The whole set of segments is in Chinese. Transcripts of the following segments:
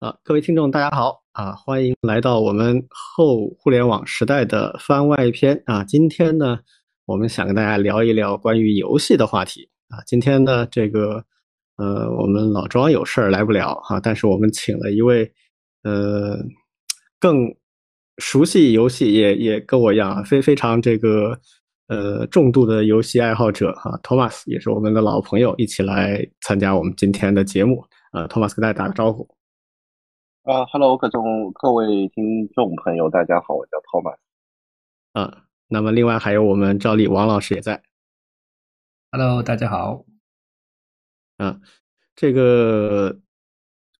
啊，各位听众，大家好啊，欢迎来到我们后互联网时代的番外篇啊。今天呢，我们想跟大家聊一聊关于游戏的话题啊。今天呢，这个呃，我们老庄有事儿来不了哈，但是我们请了一位呃更熟悉游戏，也也跟我一样非非常这个呃重度的游戏爱好者哈，托马斯也是我们的老朋友，一起来参加我们今天的节目呃，托马斯跟大家打个招呼。啊，Hello，各种各位听众朋友，大家好，我叫 Thomas。啊，那么另外还有我们赵丽王老师也在。Hello，大家好。啊，这个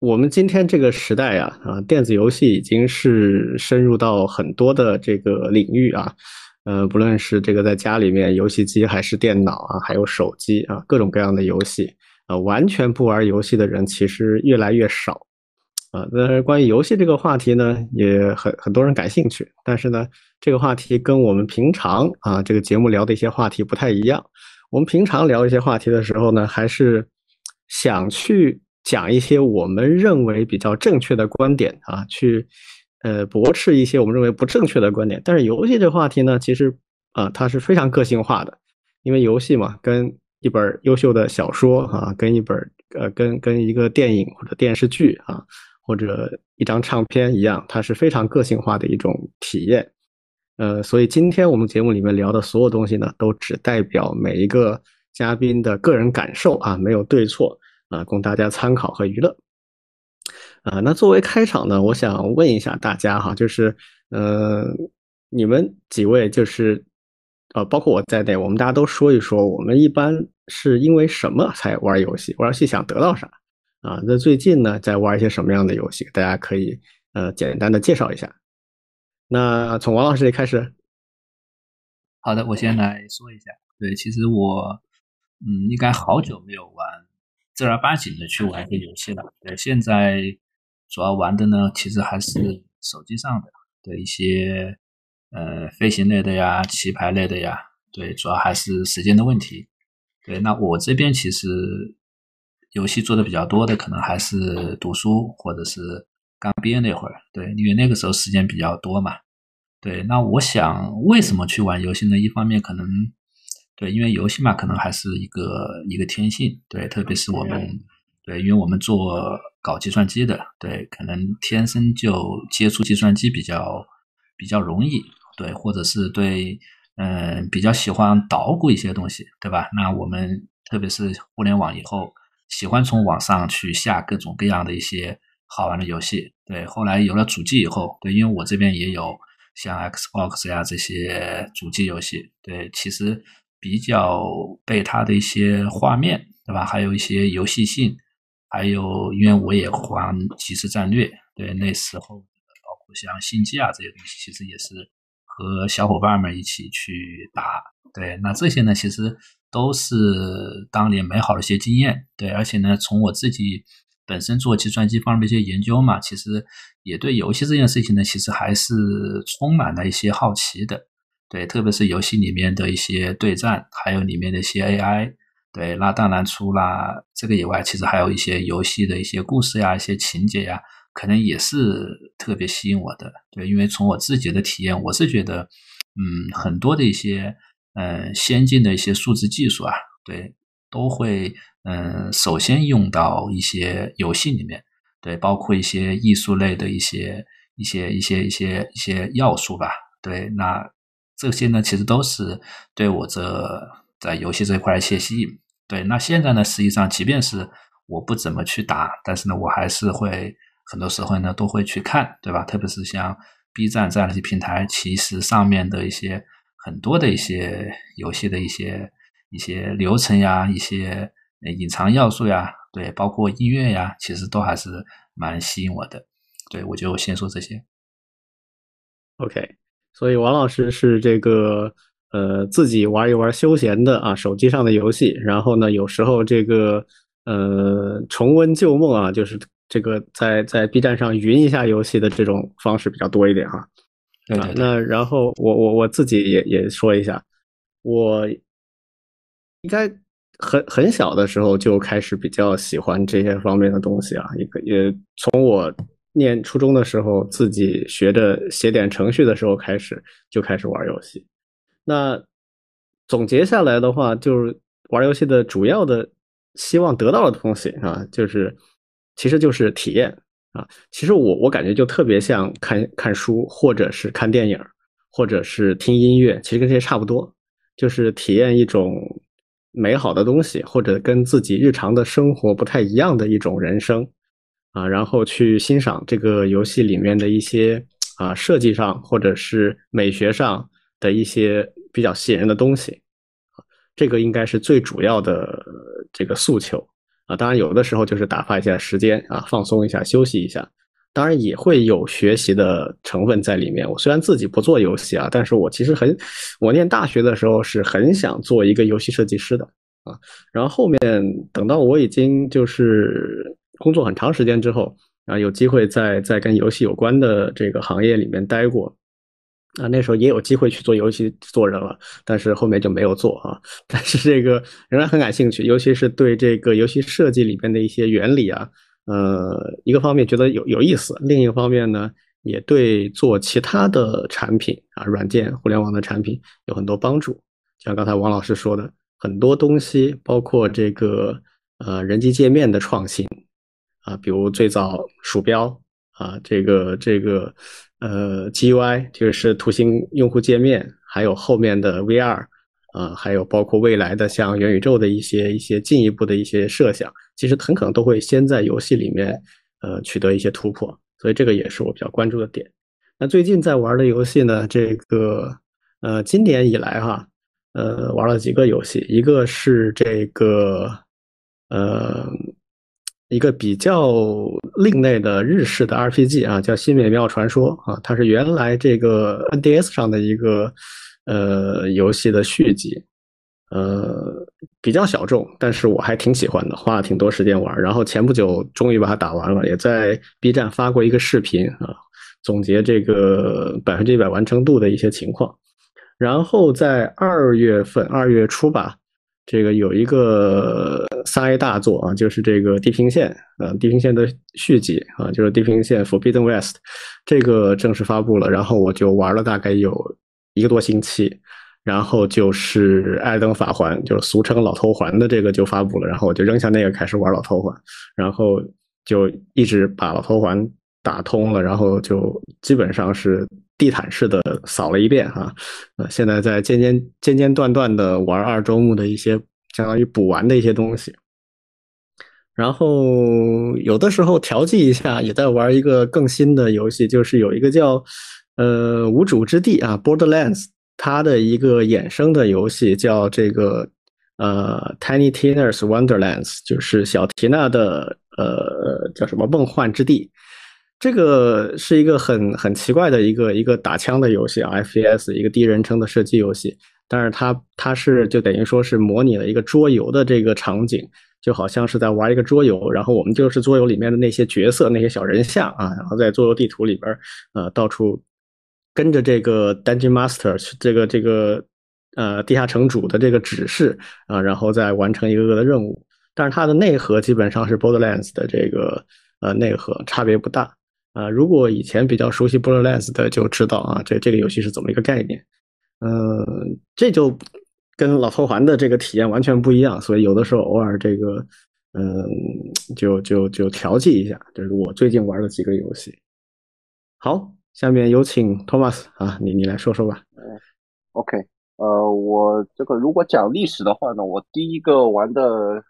我们今天这个时代啊，啊，电子游戏已经是深入到很多的这个领域啊，呃，不论是这个在家里面游戏机，还是电脑啊，还有手机啊，各种各样的游戏啊，完全不玩游戏的人其实越来越少。啊，但是关于游戏这个话题呢，也很很多人感兴趣。但是呢，这个话题跟我们平常啊这个节目聊的一些话题不太一样。我们平常聊一些话题的时候呢，还是想去讲一些我们认为比较正确的观点啊，去呃驳斥一些我们认为不正确的观点。但是游戏这个话题呢，其实啊它是非常个性化的，因为游戏嘛，跟一本优秀的小说啊，跟一本呃跟跟一个电影或者电视剧啊。或者一张唱片一样，它是非常个性化的一种体验。呃，所以今天我们节目里面聊的所有东西呢，都只代表每一个嘉宾的个人感受啊，没有对错啊，供大家参考和娱乐。啊，那作为开场呢，我想问一下大家哈，就是呃，你们几位就是呃，包括我在内，我们大家都说一说，我们一般是因为什么才玩游戏？玩游戏想得到啥？啊，那最近呢，在玩一些什么样的游戏？大家可以呃简单的介绍一下。那从王老师这里开始。好的，我先来说一下。对，其实我嗯，应该好久没有玩正儿八经的去玩一个游戏了。对，现在主要玩的呢，其实还是手机上的的一些呃飞行类的呀、棋牌类的呀。对，主要还是时间的问题。对，那我这边其实。游戏做的比较多的，可能还是读书，或者是刚毕业那会儿，对，因为那个时候时间比较多嘛。对，那我想为什么去玩游戏呢？一方面可能，对，因为游戏嘛，可能还是一个一个天性，对，特别是我们，对，因为我们做搞计算机的，对，可能天生就接触计算机比较比较容易，对，或者是对，嗯，比较喜欢捣鼓一些东西，对吧？那我们特别是互联网以后。喜欢从网上去下各种各样的一些好玩的游戏，对。后来有了主机以后，对，因为我这边也有像 Xbox 呀这些主机游戏，对，其实比较被它的一些画面，对吧？还有一些游戏性，还有因为我也玩即时战略，对，那时候包括像星际啊这些东西，其实也是和小伙伴们一起去打，对。那这些呢，其实。都是当年美好的一些经验，对，而且呢，从我自己本身做计算机方面的一些研究嘛，其实也对游戏这件事情呢，其实还是充满了一些好奇的，对，特别是游戏里面的一些对战，还有里面的一些 AI，对，那当然除了这个以外，其实还有一些游戏的一些故事呀、一些情节呀，可能也是特别吸引我的，对，因为从我自己的体验，我是觉得，嗯，很多的一些。嗯，先进的一些数字技术啊，对，都会嗯，首先用到一些游戏里面，对，包括一些艺术类的一些一些一些一些一些要素吧，对，那这些呢，其实都是对我这在游戏这一块一些吸引，对，那现在呢，实际上即便是我不怎么去打，但是呢，我还是会很多时候呢都会去看，对吧？特别是像 B 站这样的一些平台，其实上面的一些。很多的一些游戏的一些一些流程呀，一些隐藏要素呀，对，包括音乐呀，其实都还是蛮吸引我的。对我就先说这些。OK，所以王老师是这个呃自己玩一玩休闲的啊，手机上的游戏，然后呢，有时候这个呃重温旧梦啊，就是这个在在 B 站上云一下游戏的这种方式比较多一点哈。那然后我我我自己也也说一下，我应该很很小的时候就开始比较喜欢这些方面的东西啊，也可也从我念初中的时候自己学着写点程序的时候开始就开始玩游戏。那总结下来的话，就是玩游戏的主要的希望得到的东西啊，就是其实就是体验啊。其实我我感觉就特别像看看书，或者是看电影，或者是听音乐，其实跟这些差不多，就是体验一种。美好的东西，或者跟自己日常的生活不太一样的一种人生，啊，然后去欣赏这个游戏里面的一些啊设计上或者是美学上的一些比较吸引人的东西，这个应该是最主要的这个诉求啊。当然，有的时候就是打发一下时间啊，放松一下，休息一下。当然也会有学习的成分在里面。我虽然自己不做游戏啊，但是我其实很，我念大学的时候是很想做一个游戏设计师的啊。然后后面等到我已经就是工作很长时间之后啊，有机会在在跟游戏有关的这个行业里面待过啊，那时候也有机会去做游戏做人了，但是后面就没有做啊。但是这个仍然很感兴趣，尤其是对这个游戏设计里边的一些原理啊。呃，一个方面觉得有有意思，另一个方面呢，也对做其他的产品啊，软件、互联网的产品有很多帮助。像刚才王老师说的，很多东西，包括这个呃人机界面的创新啊，比如最早鼠标啊，这个这个呃 GUI 就是图形用户界面，还有后面的 VR。啊，还有包括未来的像元宇宙的一些一些进一步的一些设想，其实很可能都会先在游戏里面呃取得一些突破，所以这个也是我比较关注的点。那最近在玩的游戏呢，这个呃今年以来哈，呃玩了几个游戏，一个是这个呃一个比较另类的日式的 RPG 啊，叫《新美妙传说》啊，它是原来这个 NDS 上的一个。呃，游戏的续集，呃，比较小众，但是我还挺喜欢的，花了挺多时间玩。然后前不久终于把它打完了，也在 B 站发过一个视频啊，总结这个百分之一百完成度的一些情况。然后在二月份，二月初吧，这个有一个三 A 大作啊，就是这个《地平线》啊，《地平线》的续集啊，就是《地平线：Forbidden West》，这个正式发布了。然后我就玩了大概有。一个多星期，然后就是《艾登法环》，就是俗称老头环的这个就发布了，然后我就扔下那个开始玩老头环，然后就一直把老头环打通了，然后就基本上是地毯式的扫了一遍哈。呃，现在在间间间间断断的玩二周目的一些相当于补完的一些东西，然后有的时候调剂一下，也在玩一个更新的游戏，就是有一个叫。呃，无主之地啊，Borderlands，它的一个衍生的游戏叫这个呃，Tiny Tina's Wonderlands，就是小缇娜的呃叫什么梦幻之地。这个是一个很很奇怪的一个一个打枪的游戏啊，FPS 一个第一人称的射击游戏。但是它它是就等于说是模拟了一个桌游的这个场景，就好像是在玩一个桌游，然后我们就是桌游里面的那些角色那些小人像啊，然后在桌游地图里边呃到处。跟着这个 Dungeon Master 这个这个呃地下城主的这个指示啊，然后再完成一个个的任务。但是它的内核基本上是 Borderlands 的这个呃内核，差别不大啊。如果以前比较熟悉 Borderlands 的就知道啊，这这个游戏是怎么一个概念。嗯，这就跟老头环的这个体验完全不一样，所以有的时候偶尔这个嗯就就就调剂一下。这是我最近玩的几个游戏。好。下面有请 Thomas 啊，你你来说说吧。嗯，OK，呃，我这个如果讲历史的话呢，我第一个玩的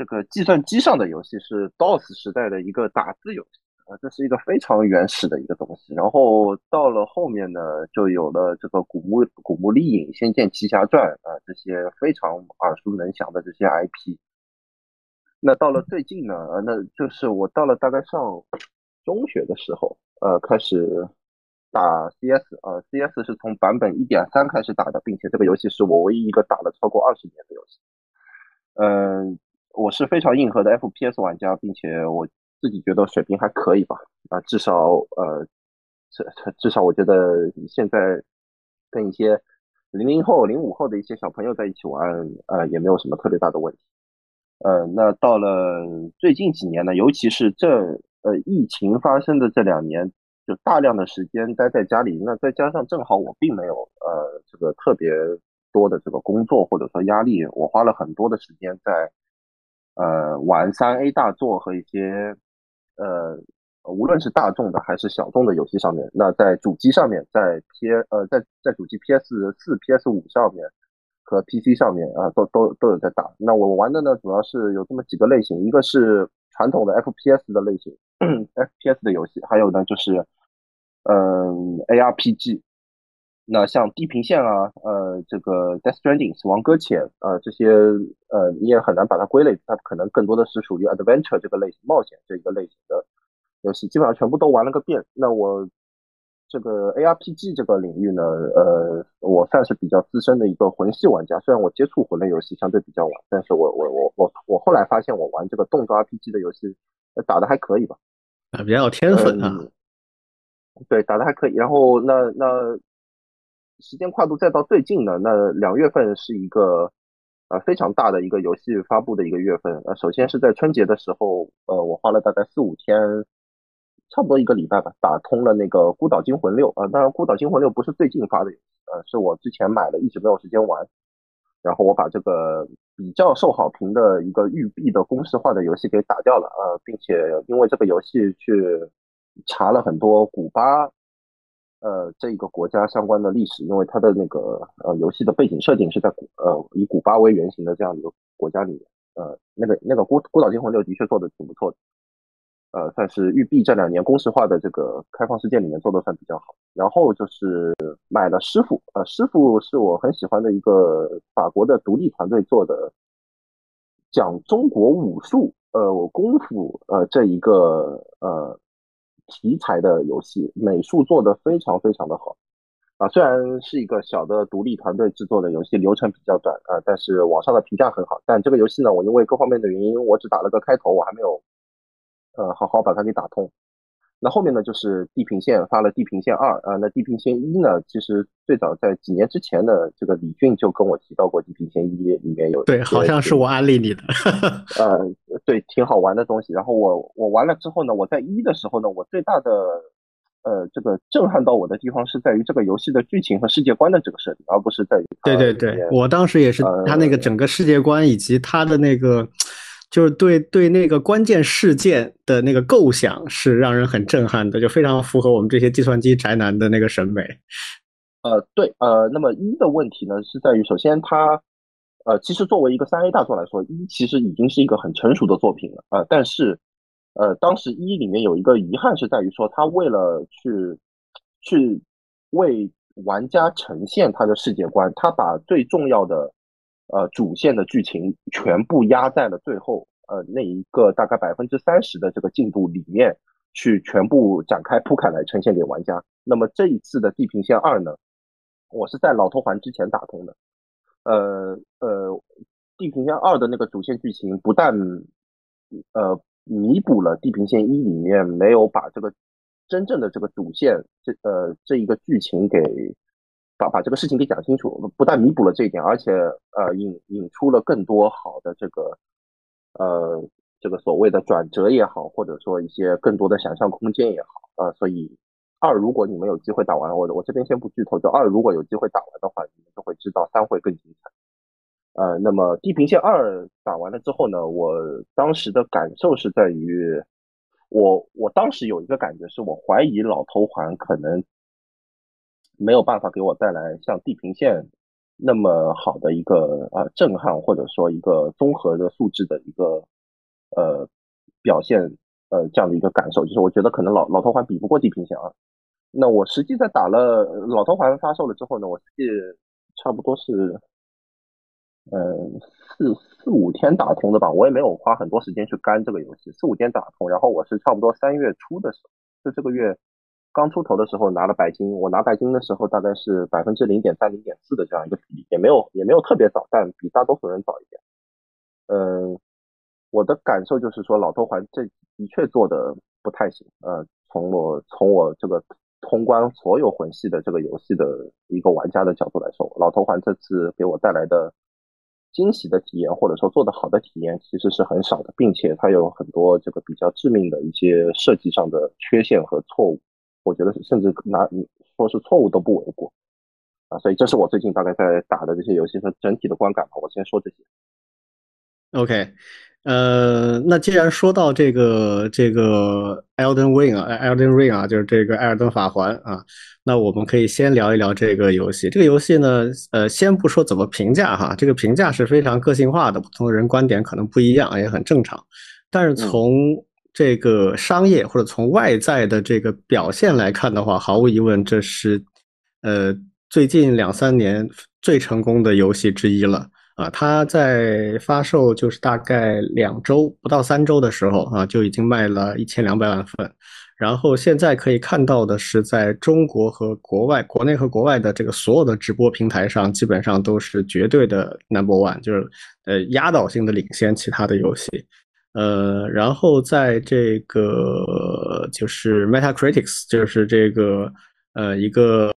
这个计算机上的游戏是 DOS 时代的一个打字游戏啊，这是一个非常原始的一个东西。然后到了后面呢，就有了这个古墓古墓丽影、仙剑奇侠传啊这些非常耳熟能详的这些 IP。那到了最近呢，那就是我到了大概上中学的时候。呃，开始打 CS 啊，CS 是从版本一点三开始打的，并且这个游戏是我唯一一个打了超过二十年的游戏。嗯，我是非常硬核的 FPS 玩家，并且我自己觉得水平还可以吧。啊，至少呃，至至少我觉得现在跟一些零零后、零五后的一些小朋友在一起玩，呃，也没有什么特别大的问题。呃，那到了最近几年呢，尤其是这呃疫情发生的这两年，就大量的时间待在家里，那再加上正好我并没有呃这个特别多的这个工作或者说压力，我花了很多的时间在呃玩三 A 大作和一些呃。无论是大众的还是小众的游戏上面，那在主机上面，在 P 呃在在主机 PS 四、PS 五上面和 PC 上面啊，都都都有在打。那我玩的呢，主要是有这么几个类型，一个是传统的 FPS 的类型，FPS 的游戏，还有呢就是嗯 ARPG。那像地平线啊，呃这个 Death Stranding 死亡搁浅啊这些呃你也很难把它归类，它可能更多的是属于 Adventure 这个类型，冒险这一个类型的。游戏基本上全部都玩了个遍。那我这个 ARPG 这个领域呢，呃，我算是比较资深的一个魂系玩家。虽然我接触魂类游戏相对比较晚，但是我我我我我后来发现，我玩这个动作 RPG 的游戏打的还可以吧？啊，比较有天分啊。对，打的还可以。然后那那时间跨度再到最近呢，那两月份是一个。啊，非常大的一个游戏发布的一个月份。呃，首先是在春节的时候，呃，我花了大概四五天，差不多一个礼拜吧，打通了那个《孤岛惊魂六》啊。当然，《孤岛惊魂六》不是最近发的，呃，是我之前买了，一直没有时间玩。然后我把这个比较受好评的一个育碧的公式化的游戏给打掉了，呃，并且因为这个游戏去查了很多古巴。呃，这一个国家相关的历史，因为它的那个呃游戏的背景设定是在古呃以古巴为原型的这样一个国家里面，呃，那个那个孤孤岛惊魂六的确做的挺不错的，呃，算是育碧这两年公式化的这个开放世界里面做的算比较好。然后就是买了师傅，呃，师傅是我很喜欢的一个法国的独立团队做的，讲中国武术呃我功夫呃这一个呃。题材的游戏，美术做的非常非常的好啊！虽然是一个小的独立团队制作的游戏，流程比较短啊，但是网上的评价很好。但这个游戏呢，我因为各方面的原因，我只打了个开头，我还没有呃好好把它给打通。那后面呢，就是地平线发了地平线二啊，那地平线一呢，其实最早在几年之前的这个李俊就跟我提到过地平线一里面有对，好像是我安利你的，呃，对，挺好玩的东西。然后我我玩了之后呢，我在一的时候呢，我最大的呃这个震撼到我的地方是在于这个游戏的剧情和世界观的这个设定，而不是在于对对对，我当时也是他那个整个世界观以及他的那个。就是对对那个关键事件的那个构想是让人很震撼的，就非常符合我们这些计算机宅男的那个审美。呃，对，呃，那么一的问题呢是在于，首先它，呃，其实作为一个三 A 大作来说，一其实已经是一个很成熟的作品了啊。但是，呃，当时一里面有一个遗憾是在于说，它为了去去为玩家呈现它的世界观，它把最重要的。呃，主线的剧情全部压在了最后，呃，那一个大概百分之三十的这个进度里面去全部展开铺开来呈现给玩家。那么这一次的《地平线二》呢，我是在老头环之前打通的。呃呃，《地平线二》的那个主线剧情不但呃弥补了《地平线一》里面没有把这个真正的这个主线这呃这一个剧情给。把把这个事情给讲清楚，不但弥补了这一点，而且呃引引出了更多好的这个呃这个所谓的转折也好，或者说一些更多的想象空间也好啊。所以二如果你们有机会打完，我我这边先不剧透，就二如果有机会打完的话，你们就会知道三会更精彩。呃，那么地平线二打完了之后呢，我当时的感受是在于，我我当时有一个感觉是我怀疑老头环可能。没有办法给我带来像地平线那么好的一个呃震撼，或者说一个综合的素质的一个呃表现呃这样的一个感受，就是我觉得可能老老头环比不过地平线啊。那我实际在打了老头环发售了之后呢，我实际差不多是嗯四四五天打通的吧，我也没有花很多时间去干这个游戏，四五天打通，然后我是差不多三月初的时候，就这个月。刚出头的时候拿了白金，我拿白金的时候大概是百分之零点三、零点四的这样一个比例，也没有也没有特别早，但比大多数人早一点。嗯，我的感受就是说，老头环这的确做的不太行。呃，从我从我这个通关所有魂系的这个游戏的一个玩家的角度来说，老头环这次给我带来的惊喜的体验，或者说做的好的体验，其实是很少的，并且它有很多这个比较致命的一些设计上的缺陷和错误，我觉得甚至拿说是错误都不为过啊。所以这是我最近大概在打的这些游戏和整体的观感吧。我先说这些。OK。呃，那既然说到这个这个 Elden Ring 啊，Elden Ring 啊，就是这个艾尔登法环啊，那我们可以先聊一聊这个游戏。这个游戏呢，呃，先不说怎么评价哈，这个评价是非常个性化的，不同的人观点可能不一样，也很正常。但是从这个商业或者从外在的这个表现来看的话，毫无疑问，这是呃最近两三年最成功的游戏之一了。啊，它在发售就是大概两周不到三周的时候啊，就已经卖了一千两百万份。然后现在可以看到的是，在中国和国外、国内和国外的这个所有的直播平台上，基本上都是绝对的 number one，就是呃压倒性的领先其他的游戏。呃，然后在这个就是 Meta Critics，就是这个。呃，一个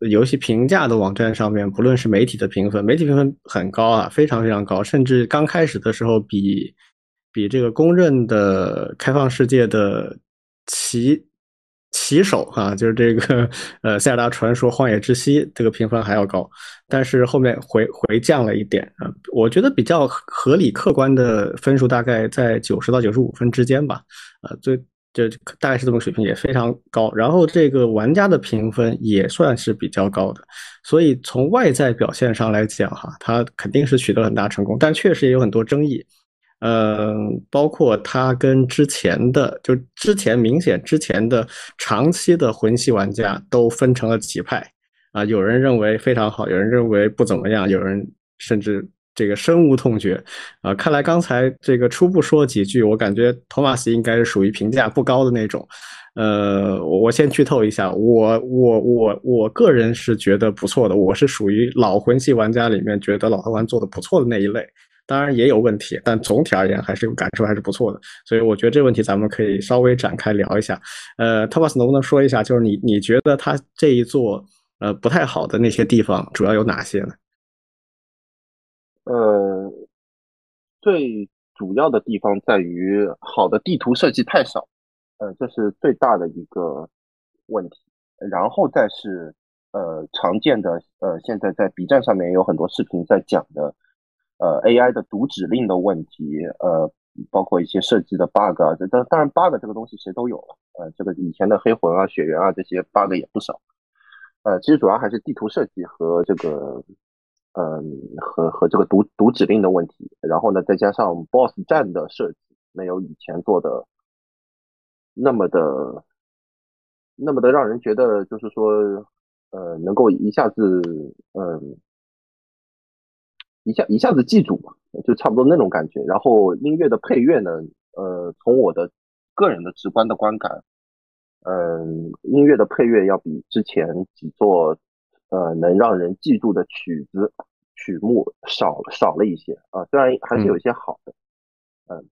游戏评价的网站上面，不论是媒体的评分，媒体评分很高啊，非常非常高，甚至刚开始的时候比比这个公认的开放世界的奇棋手啊，就是这个呃《塞尔达传说：荒野之息》这个评分还要高，但是后面回回降了一点啊，我觉得比较合理客观的分数大概在九十到九十五分之间吧，呃，最。就大概是这么水平，也非常高。然后这个玩家的评分也算是比较高的，所以从外在表现上来讲，哈，它肯定是取得很大成功。但确实也有很多争议，嗯，包括它跟之前的，就之前明显之前的长期的魂系玩家都分成了几派啊，有人认为非常好，有人认为不怎么样，有人甚至。这个深恶痛绝啊！看来刚才这个初步说几句，我感觉托马斯应该是属于评价不高的那种。呃，我先剧透一下，我我我我个人是觉得不错的，我是属于老魂系玩家里面觉得老头环做的不错的那一类。当然也有问题，但总体而言还是感受还是不错的。所以我觉得这个问题咱们可以稍微展开聊一下。呃，托马斯能不能说一下，就是你你觉得他这一座呃不太好的那些地方主要有哪些呢？呃，最主要的地方在于好的地图设计太少，呃，这是最大的一个问题。然后再是呃常见的呃，现在在 B 站上面有很多视频在讲的呃 AI 的读指令的问题，呃，包括一些设计的 bug 啊，这当当然 bug 这个东西谁都有了，呃，这个以前的黑魂啊、血缘啊这些 bug 也不少，呃，其实主要还是地图设计和这个。嗯，和和这个读读指令的问题，然后呢，再加上 BOSS 战的设计没有以前做的那么的那么的让人觉得就是说，呃，能够一下子嗯一下一下子记住嘛，就差不多那种感觉。然后音乐的配乐呢，呃，从我的个人的直观的观感，嗯，音乐的配乐要比之前几座。呃，能让人记住的曲子、曲目少少了一些啊，虽然还是有一些好的，嗯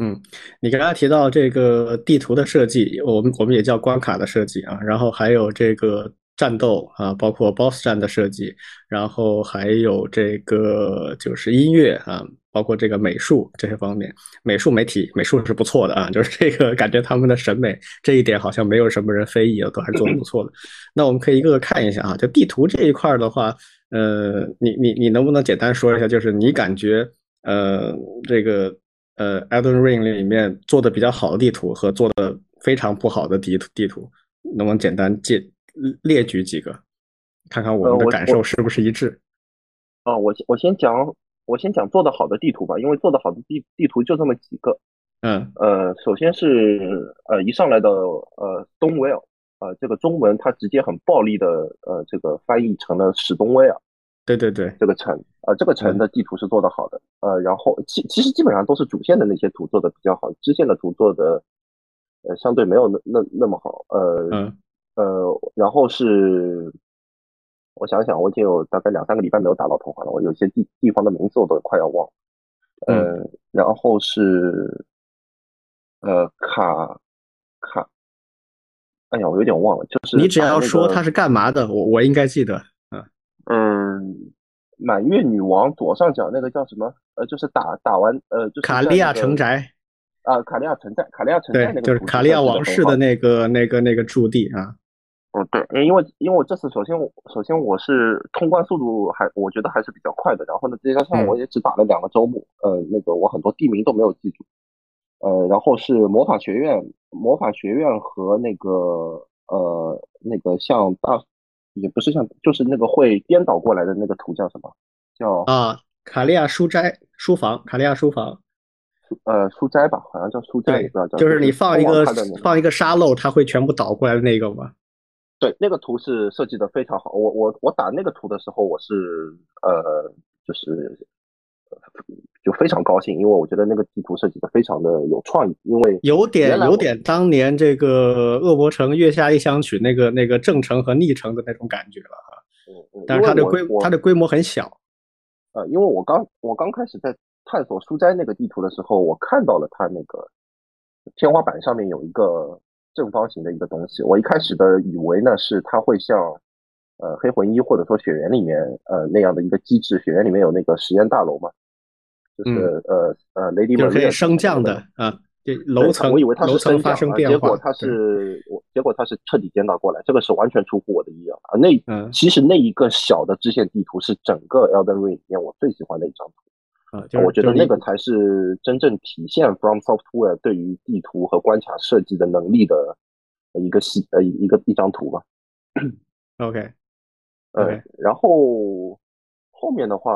嗯，你刚刚提到这个地图的设计，我们我们也叫关卡的设计啊，然后还有这个战斗啊，包括 BOSS 战的设计，然后还有这个就是音乐啊。包括这个美术这些方面，美术媒体美术是不错的啊，就是这个感觉他们的审美这一点好像没有什么人非议的，都还是做的不错的。那我们可以一个个看一下啊，就地图这一块的话，呃，你你你能不能简单说一下，就是你感觉呃这个呃《Elden Ring》里面做的比较好的地图和做的非常不好的地图地图，能不能简单介列举几个，看看我们的感受是不是一致？啊，我我先讲。我先讲做的好的地图吧，因为做的好的地地图就这么几个。嗯，呃，首先是呃一上来的呃东威尔，呃这个中文它直接很暴力的呃这个翻译成了史东威尔。对对对，这个城啊这个城的地图是做的好的。呃，然后其其实基本上都是主线的那些图做的比较好，支线的图做的呃相对没有那那那么好。呃呃，然后是。我想想，我已经有大概两三个礼拜没有打到头环了，我有些地地方的名字我都快要忘了。嗯，然后是呃卡卡哎呀，我有点忘了，就是你只要说他它是干嘛的，我我应该记得。嗯，满月女王左上角那个叫什么？呃，就是打打完呃，就是卡利亚城宅啊，卡利亚城寨，卡利亚城寨那个就是卡利亚王室的那个那个那个驻地啊。嗯，对，因为因为我这次首先首先我是通关速度还我觉得还是比较快的，然后呢再加上我也只打了两个周末，呃，那个我很多地名都没有记住。呃，然后是魔法学院，魔法学院和那个呃那个像大，也不是像，就是那个会颠倒过来的那个图叫什么？叫啊，卡利亚书斋书房，卡利亚书房，呃书斋吧，好像叫书斋，不知道叫。就是你放一个放一个沙漏，它会全部倒过来的那个吗？对，那个图是设计的非常好。我我我打那个图的时候，我是呃就是。就非常高兴，因为我觉得那个地图设计的非常的有创意，因为有点有点当年这个恶魔城月下异乡曲那个那个正城和逆城的那种感觉了哈。嗯嗯。但是它的规它的规模很小。呃，因为我刚我刚开始在探索书斋那个地图的时候，我看到了它那个天花板上面有一个正方形的一个东西，我一开始的以为呢是它会像呃黑魂一或者说雪原里面呃那样的一个机制，雪原里面有那个实验大楼嘛。就是呃呃，雷迪就可以升降的啊，这楼层我以为它是升降，结果它是我结果它是彻底颠倒过来，这个是完全出乎我的意料啊。那其实那一个小的支线地图是整个 Elden Ring 里面我最喜欢的一张图啊，我觉得那个才是真正体现 From Software 对于地图和关卡设计的能力的一个细呃一个一张图吧。OK，呃，然后后面的话。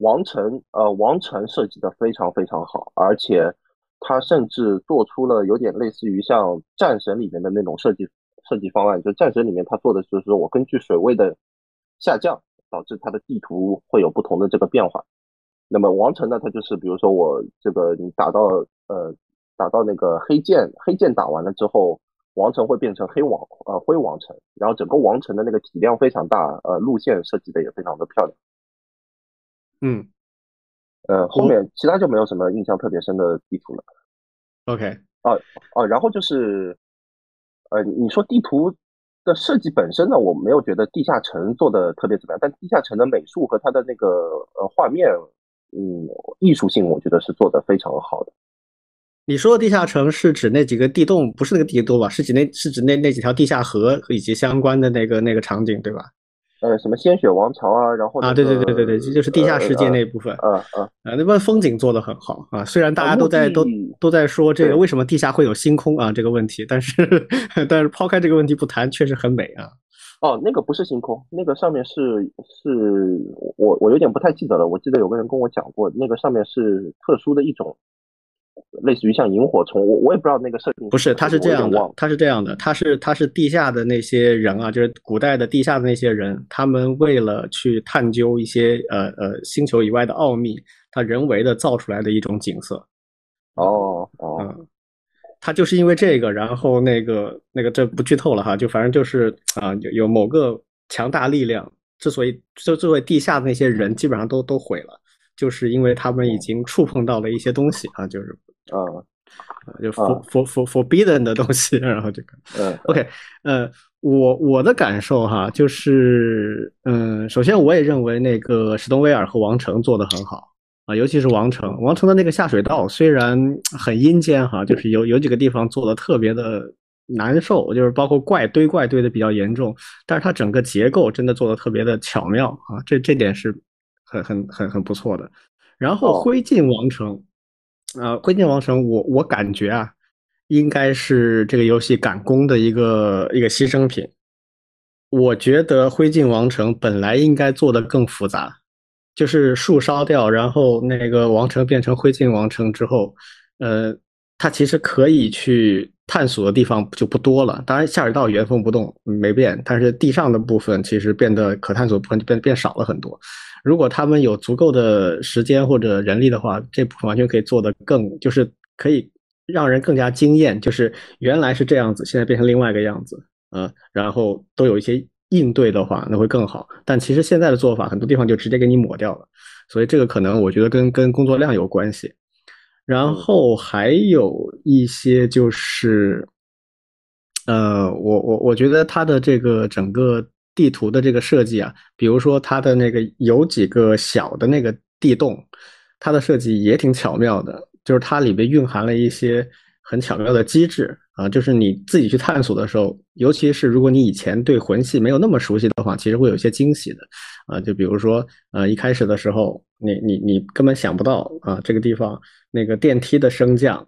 王城，呃，王城设计的非常非常好，而且他甚至做出了有点类似于像战神里面的那种设计设计方案。就战神里面他做的就是我根据水位的下降，导致它的地图会有不同的这个变化。那么王城呢，它就是比如说我这个你打到呃打到那个黑剑，黑剑打完了之后，王城会变成黑王呃灰王城，然后整个王城的那个体量非常大，呃路线设计的也非常的漂亮。嗯，呃，后面其他就没有什么印象特别深的地图了。OK，哦哦，然后就是，呃，你说地图的设计本身呢，我没有觉得地下城做的特别怎么样，但地下城的美术和它的那个呃画面，嗯，艺术性我觉得是做得非常好的。你说的地下城是指那几个地洞，不是那个地洞吧？是指那是指那那几条地下河以及相关的那个那个场景，对吧？呃，什么鲜血王朝啊，然后啊，对对对对对，这就是地下世界那部分。啊啊啊，那边风景做的很好啊。虽然大家都在都都在说这个为什么地下会有星空啊这个问题，但是 但是抛开这个问题不谈，确实很美啊。哦，那个不是星空，那个上面是是，我我有点不太记得了。我记得有个人跟我讲过，那个上面是特殊的一种。类似于像萤火虫，我我也不知道那个设定。不是，它是这样的，它是这样的，它是它是地下的那些人啊，就是古代的地下的那些人，他们为了去探究一些呃呃星球以外的奥秘，他人为的造出来的一种景色。哦哦，嗯，他就是因为这个，然后那个那个这不剧透了哈，就反正就是啊，有有某个强大力量，之所以就作为地下的那些人基本上都都毁了，就是因为他们已经触碰到了一些东西啊，就是。啊，就 for for for forbidden 的东西，然后这个，嗯，OK，呃，我我的感受哈，就是，嗯，首先我也认为那个史东威尔和王成做的很好啊，尤其是王城，王城的那个下水道虽然很阴间哈，就是有有几个地方做的特别的难受，就是包括怪堆怪堆的比较严重，但是它整个结构真的做的特别的巧妙啊，这这点是很很很很不错的。然后灰烬王城。呃，灰烬王城，我我感觉啊，应该是这个游戏赶工的一个一个牺牲品。我觉得灰烬王城本来应该做的更复杂，就是树烧掉，然后那个王城变成灰烬王城之后，呃，它其实可以去探索的地方就不多了。当然下水道原封不动没变，但是地上的部分其实变得可探索部分就变变少了很多。如果他们有足够的时间或者人力的话，这部分完全可以做得更，就是可以让人更加惊艳。就是原来是这样子，现在变成另外一个样子，嗯，然后都有一些应对的话，那会更好。但其实现在的做法，很多地方就直接给你抹掉了，所以这个可能我觉得跟跟工作量有关系。然后还有一些就是，呃，我我我觉得它的这个整个地图的这个设计啊，比如说它的那个有几个小的那个地洞，它的设计也挺巧妙的，就是它里面蕴含了一些很巧妙的机制啊，就是你自己去探索的时候，尤其是如果你以前对魂系没有那么熟悉的话，其实会有一些惊喜的啊，就比如说呃一开始的时候，你你你根本想不到啊这个地方那个电梯的升降。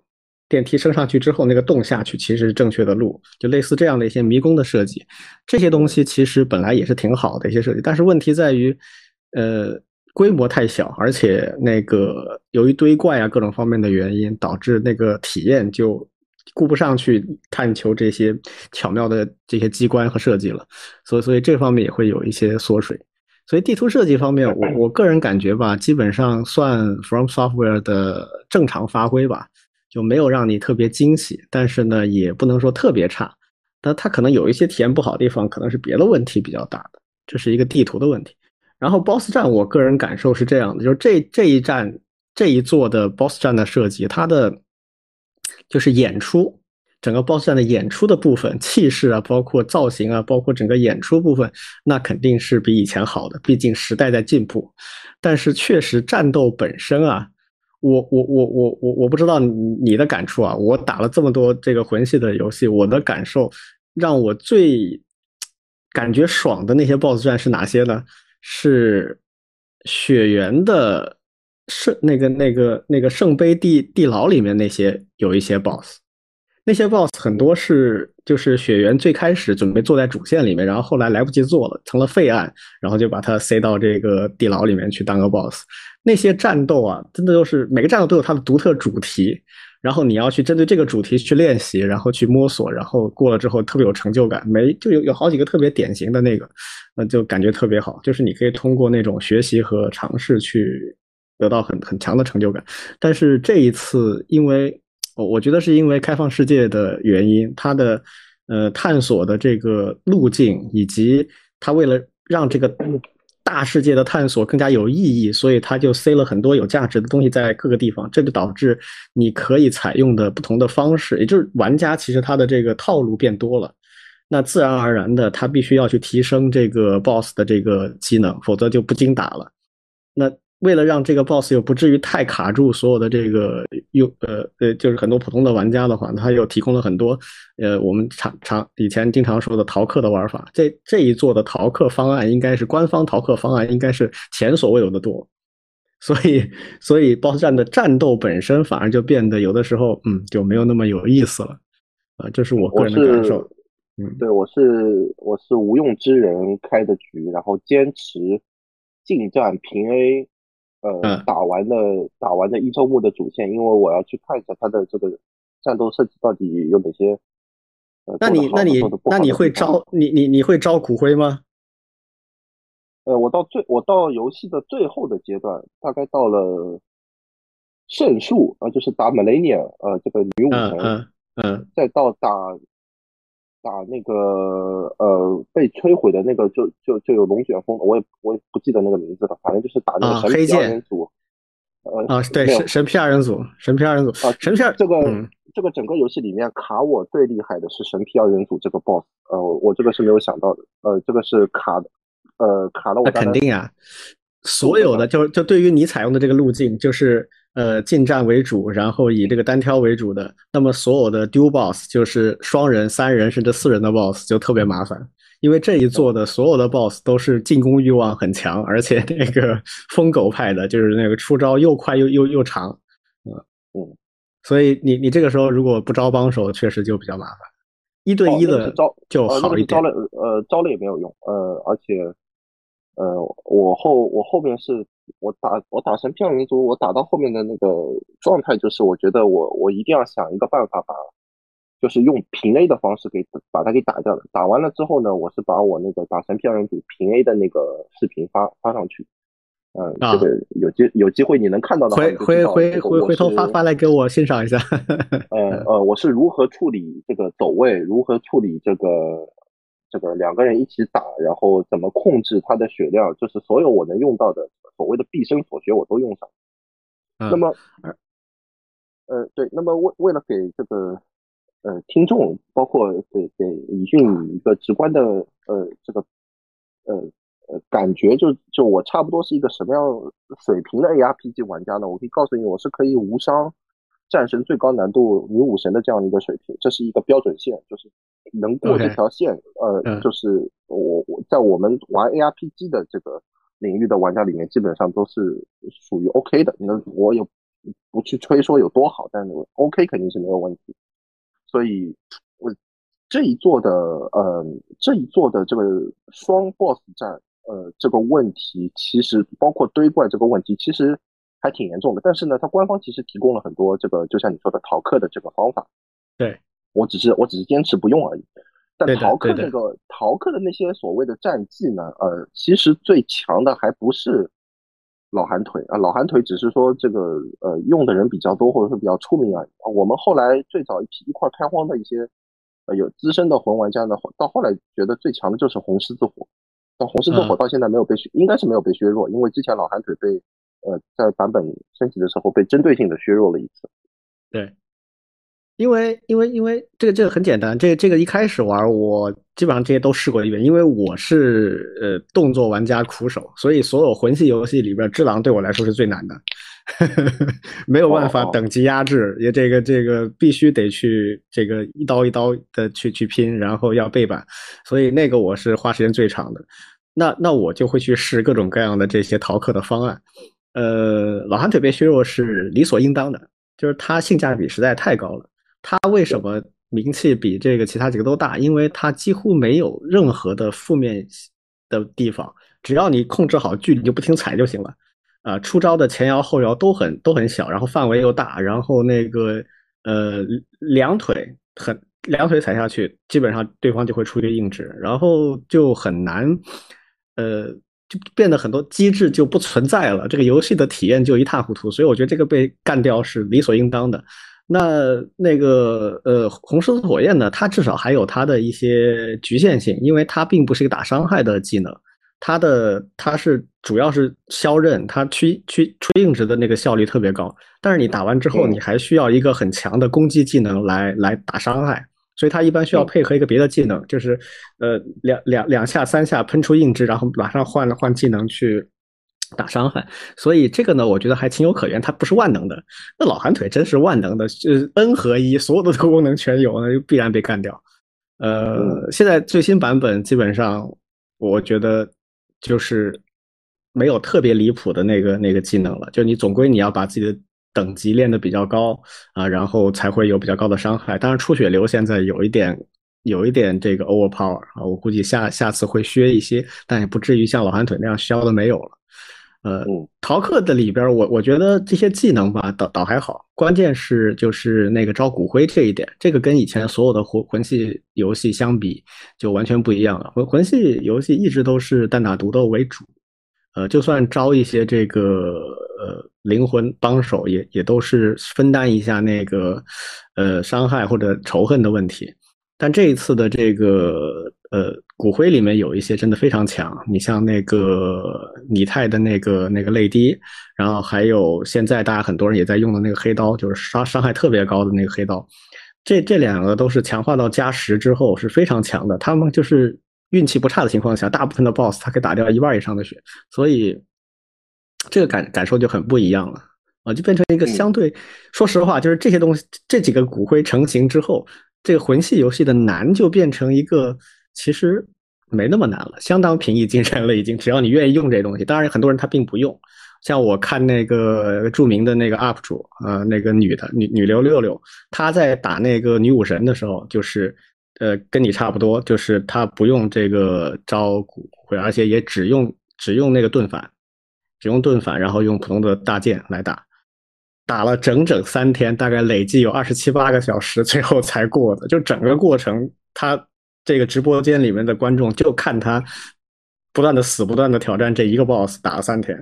电梯升上去之后，那个洞下去其实是正确的路，就类似这样的一些迷宫的设计，这些东西其实本来也是挺好的一些设计，但是问题在于，呃，规模太小，而且那个由于堆怪啊各种方面的原因，导致那个体验就顾不上去探求这些巧妙的这些机关和设计了，所以所以这方面也会有一些缩水。所以地图设计方面，我我个人感觉吧，基本上算 From Software 的正常发挥吧。就没有让你特别惊喜，但是呢，也不能说特别差，但它可能有一些体验不好的地方，可能是别的问题比较大的，这是一个地图的问题。然后 BOSS 战，我个人感受是这样的，就是这这一站这一座的 BOSS 战的设计，它的就是演出，整个 BOSS 战的演出的部分，气势啊，包括造型啊，包括整个演出部分，那肯定是比以前好的，毕竟时代在进步。但是确实战斗本身啊。我我我我我我不知道你你的感触啊！我打了这么多这个魂系的游戏，我的感受让我最 感觉爽的那些 BOSS 战是哪些呢？是雪原的圣那个那个那个圣杯地地牢里面那些有一些 BOSS，那些 BOSS 很多是就是雪原最开始准备做在主线里面，然后后来来不及做了，成了废案，然后就把它塞到这个地牢里面去当个 BOSS。那些战斗啊，真的都是每个战斗都有它的独特主题，然后你要去针对这个主题去练习，然后去摸索，然后过了之后特别有成就感。没就有有好几个特别典型的那个，那就感觉特别好。就是你可以通过那种学习和尝试去得到很很强的成就感。但是这一次，因为我我觉得是因为开放世界的原因，它的呃探索的这个路径，以及它为了让这个。大世界的探索更加有意义，所以他就塞了很多有价值的东西在各个地方，这就导致你可以采用的不同的方式，也就是玩家其实他的这个套路变多了，那自然而然的他必须要去提升这个 BOSS 的这个技能，否则就不经打了。那。为了让这个 boss 又不至于太卡住所有的这个又呃呃，就是很多普通的玩家的话，他又提供了很多呃我们常常以前经常说的逃课的玩法。这这一座的逃课方案应该是官方逃课方案，应该是前所未有的多。所以所以 boss 战的战斗本身反而就变得有的时候嗯就没有那么有意思了啊，这是我个人的感受。嗯，对我是我是无用之人开的局，然后坚持近战平 A。呃，打完的打完的一周目的主线，因为我要去看一下它的这个战斗设计到底有哪些。那你那你那你会招你你你会招骨灰吗？呃，我到最我到游戏的最后的阶段，大概到了圣树啊，就是打 Melania 呃这个女武神，嗯嗯，再到打。打那个呃被摧毁的那个就就就有龙卷风，我也我也不记得那个名字了，反正就是打那个神皮二人组。呃啊对神神皮二人组神皮二人组啊神皮二这个这个整个游戏里面卡我最厉害的是神皮二人组这个 boss，呃我这个是没有想到的，呃这个是卡的呃卡了我。那肯定啊，所有的就就对于你采用的这个路径就是。呃，近战为主，然后以这个单挑为主的，那么所有的丢 boss 就是双人、三人甚至四人的 boss 就特别麻烦，因为这一座的所有的 boss 都是进攻欲望很强，而且那个 疯狗派的，就是那个出招又快又又又长，嗯嗯，所以你你这个时候如果不招帮手，确实就比较麻烦，一对一的招就好一点。招了呃招了也没有用，呃而且呃我后我后面是。我打我打神片民族，我打到后面的那个状态就是，我觉得我我一定要想一个办法把，就是用平 A 的方式给把它给打掉了。打完了之后呢，我是把我那个打神片人组平 A 的那个视频发发上去。嗯，这个有机有机会你能看到的，回回回回回头发发来给我欣赏一下。呃呃，我是如何处理这个走位，如何处理这个。这个两个人一起打，然后怎么控制他的血量，就是所有我能用到的所谓的毕生所学我都用上。那么，呃，对，那么为为了给这个呃听众，包括给给李迅一个直观的呃这个呃呃感觉，就就我差不多是一个什么样水平的 ARPG 玩家呢？我可以告诉你，我是可以无伤战神最高难度女武神的这样的一个水平，这是一个标准线，就是能过这条线，呃，就是我我在我们玩 ARPG 的这个领域的玩家里面，基本上都是属于 OK 的。那我也不去吹说有多好，但是 OK 肯定是没有问题。所以，我这一座的呃这一座的这个双 BOSS 战，呃这个问题其实包括堆怪这个问题，其实还挺严重的。但是呢，它官方其实提供了很多这个，就像你说的逃课的这个方法。对我只是我只是坚持不用而已。但逃课那个逃课的那些所谓的战绩呢，呃，其实最强的还不是。老寒腿啊，老寒腿只是说这个呃用的人比较多，或者说比较出名而已。我们后来最早一批一块开荒的一些呃有资深的魂玩家呢，到后来觉得最强的就是红狮子火。但红狮子火到现在没有被削，应该是没有被削弱，因为之前老寒腿被呃在版本升级的时候被针对性的削弱了一次。对。因为因为因为这个这个很简单，这个这个一开始玩我基本上这些都试过一遍，因为我是呃动作玩家苦手，所以所有魂系游戏里边，智狼对我来说是最难的，没有办法等级压制，也这个这个必须得去这个一刀一刀的去去拼，然后要背板，所以那个我是花时间最长的。那那我就会去试各种各样的这些逃课的方案。呃，老寒腿被削弱是理所应当的，就是它性价比实在太高了。他为什么名气比这个其他几个都大？因为他几乎没有任何的负面的地方，只要你控制好距离，就不停踩就行了。啊，出招的前摇后摇都很都很小，然后范围又大，然后那个呃两腿很两腿踩下去，基本上对方就会出一个硬直，然后就很难，呃，就变得很多机制就不存在了，这个游戏的体验就一塌糊涂。所以我觉得这个被干掉是理所应当的。那那个呃，红狮子火焰呢？它至少还有它的一些局限性，因为它并不是一个打伤害的技能，它的它是主要是削刃，它驱驱吹硬直的那个效率特别高。但是你打完之后，你还需要一个很强的攻击技能来来打伤害，所以它一般需要配合一个别的技能，就是呃两两两下三下喷出硬直，然后马上换了换技能去。打伤害，所以这个呢，我觉得还情有可原。它不是万能的，那老寒腿真是万能的，就是 N 合一，所有的功能全有，那就必然被干掉。呃，现在最新版本基本上，我觉得就是没有特别离谱的那个那个技能了。就你总归你要把自己的等级练得比较高啊，然后才会有比较高的伤害。当然，出血流现在有一点有一点这个 overpower 啊，我估计下下次会削一些，但也不至于像老寒腿那样削的没有了。呃，逃课的里边，我我觉得这些技能吧，倒倒还好。关键是就是那个招骨灰这一点，这个跟以前所有的魂魂系游戏相比，就完全不一样了。魂魂系游戏一直都是单打独斗为主，呃，就算招一些这个呃灵魂帮手，也也都是分担一下那个呃伤害或者仇恨的问题。但这一次的这个。呃，骨灰里面有一些真的非常强，你像那个拟态的那个那个泪滴，然后还有现在大家很多人也在用的那个黑刀，就是伤伤害特别高的那个黑刀，这这两个都是强化到加十之后是非常强的。他们就是运气不差的情况下，大部分的 BOSS 他可以打掉一半以上的血，所以这个感感受就很不一样了啊，就变成一个相对，说实话，就是这些东西这几个骨灰成型之后，这个魂系游戏的难就变成一个。其实没那么难了，相当平易近人了，已经。只要你愿意用这东西，当然很多人他并不用。像我看那个著名的那个 UP 主，呃，那个女的女女流六六，她在打那个女武神的时候，就是呃跟你差不多，就是她不用这个招骨灰，而且也只用只用那个盾反，只用盾反，然后用普通的大剑来打，打了整整三天，大概累计有二十七八个小时，最后才过的。就整个过程，他。这个直播间里面的观众就看他不断的死，不断的挑战这一个 boss，打了三天。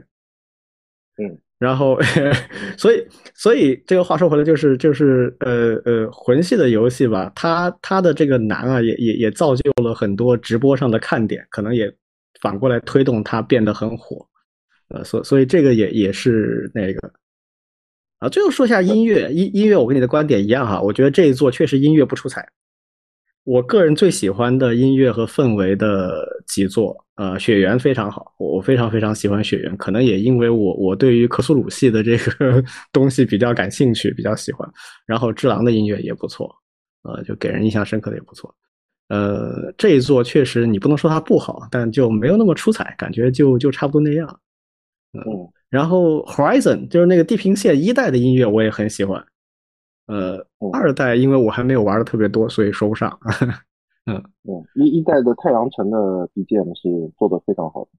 嗯，然后，所以，所以这个话说回来，就是就是呃呃，魂系的游戏吧，它它的这个难啊，也也也造就了很多直播上的看点，可能也反过来推动它变得很火。呃，所所以这个也也是那个。啊，最后说一下音乐，音音乐我跟你的观点一样哈，我觉得这一座确实音乐不出彩。我个人最喜欢的音乐和氛围的几座，呃，《雪原》非常好，我非常非常喜欢《雪原》，可能也因为我我对于克苏鲁系的这个 东西比较感兴趣，比较喜欢。然后《只狼》的音乐也不错，呃，就给人印象深刻的也不错。呃，这一座确实你不能说它不好，但就没有那么出彩，感觉就就差不多那样。嗯，然后 Horizon 就是那个《地平线》一代的音乐我也很喜欢。呃，二代因为我还没有玩的特别多，所以说不上。嗯嗯，一一代的太阳城的 BGM 是做的非常好的。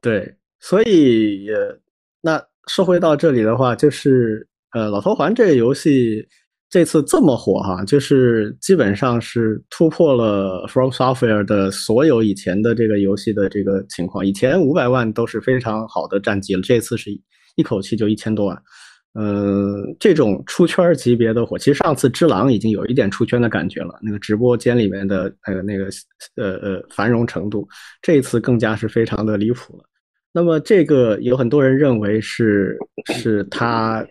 对，所以也那说回到这里的话，就是呃，老头环这个游戏这次这么火哈，就是基本上是突破了 From Software 的所有以前的这个游戏的这个情况。以前五百万都是非常好的战绩了，这次是一口气就一千多万。嗯，这种出圈级别的火，其实上次《只狼》已经有一点出圈的感觉了。那个直播间里面的呃那个呃呃繁荣程度，这一次更加是非常的离谱了。那么这个有很多人认为是是它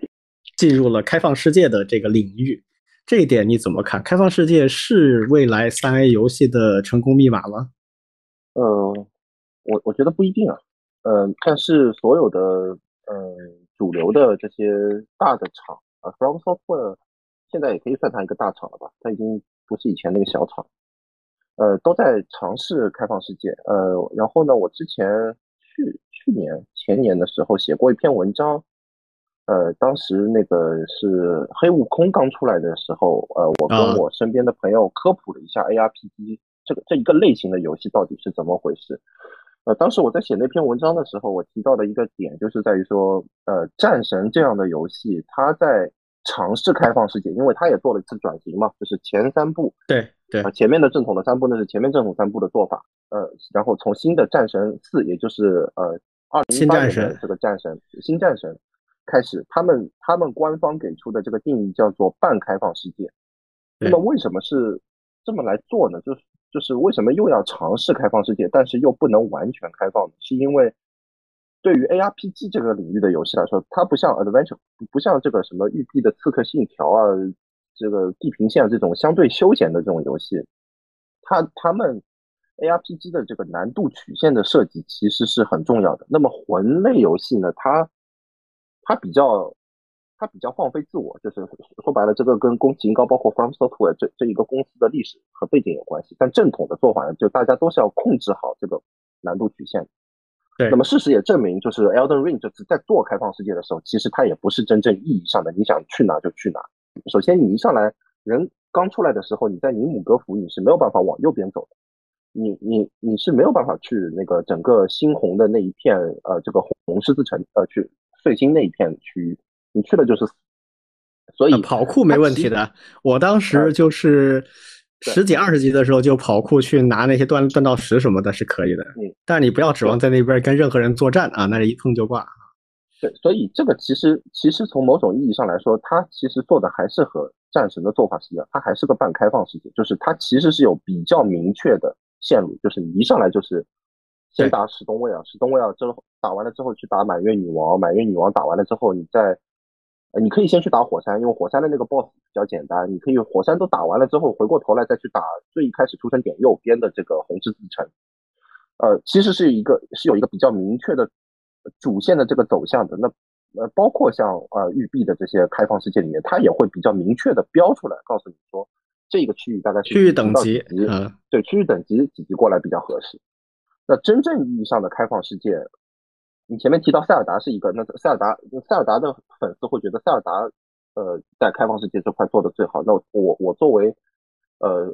进入了开放世界的这个领域，这一点你怎么看？开放世界是未来三 A 游戏的成功密码吗？呃，我我觉得不一定啊。嗯，但是所有的嗯。主流的这些大的厂啊，From Software 现在也可以算它一个大厂了吧？它已经不是以前那个小厂，呃，都在尝试开放世界。呃，然后呢，我之前去去年前年的时候写过一篇文章，呃，当时那个是黑悟空刚出来的时候，呃，我跟我身边的朋友科普了一下 ARPG 这个这一个类型的游戏到底是怎么回事。呃，当时我在写那篇文章的时候，我提到的一个点就是在于说，呃，战神这样的游戏，它在尝试开放世界，因为它也做了一次转型嘛，就是前三部，对对，前面的正统的三部那是前面正统三部的做法，呃，然后从新的战神四，也就是呃二零一八年的这个战神新战神开始，他们他们官方给出的这个定义叫做半开放世界。那么为什么是这么来做呢？就是。就是为什么又要尝试开放世界，但是又不能完全开放呢？是因为对于 ARPG 这个领域的游戏来说，它不像 Adventure，不像这个什么育碧的刺客信条啊，这个地平线这种相对休闲的这种游戏，它他们 ARPG 的这个难度曲线的设计其实是很重要的。那么魂类游戏呢，它它比较。他比较放飞自我，就是说白了，这个跟宫崎英高包括 From Software 这这一个公司的历史和背景有关系。但正统的做法呢，就大家都是要控制好这个难度曲线。对。那么事实也证明，就是 Elden Ring 这次在做开放世界的时候，其实它也不是真正意义上的你想去哪就去哪。首先，你一上来人刚出来的时候，你在尼姆格福你是没有办法往右边走的，你你你是没有办法去那个整个猩红的那一片呃这个红十字城呃去碎星那一片区域。你去了就是死，所以跑酷没问题的。我当时就是十几二十级的时候就跑酷去拿那些锻锻造石什么的，是可以的。嗯，但你不要指望在那边跟任何人作战啊，那是一碰就挂。对，所以这个其实其实从某种意义上来说，它其实做的还是和战神的做法是一样，它还是个半开放世界，就是它其实是有比较明确的线路，就是你一上来就是先打史东威尔，史东威尔之后打完了之后去打满月女王，满月女王打完了之后，你再。呃，你可以先去打火山，因为火山的那个 boss 比较简单。你可以火山都打完了之后，回过头来再去打最一开始出生点右边的这个红十字城。呃，其实是一个是有一个比较明确的主线的这个走向的。那呃，包括像呃育碧的这些开放世界里面，它也会比较明确的标出来，告诉你说这个区域大概区域等级，嗯，对，区域等级几级过来比较合适。那真正意义上的开放世界。你前面提到塞尔达是一个，那塞尔达塞尔达的粉丝会觉得塞尔达，呃，在开放世界这块做的最好。那我我作为呃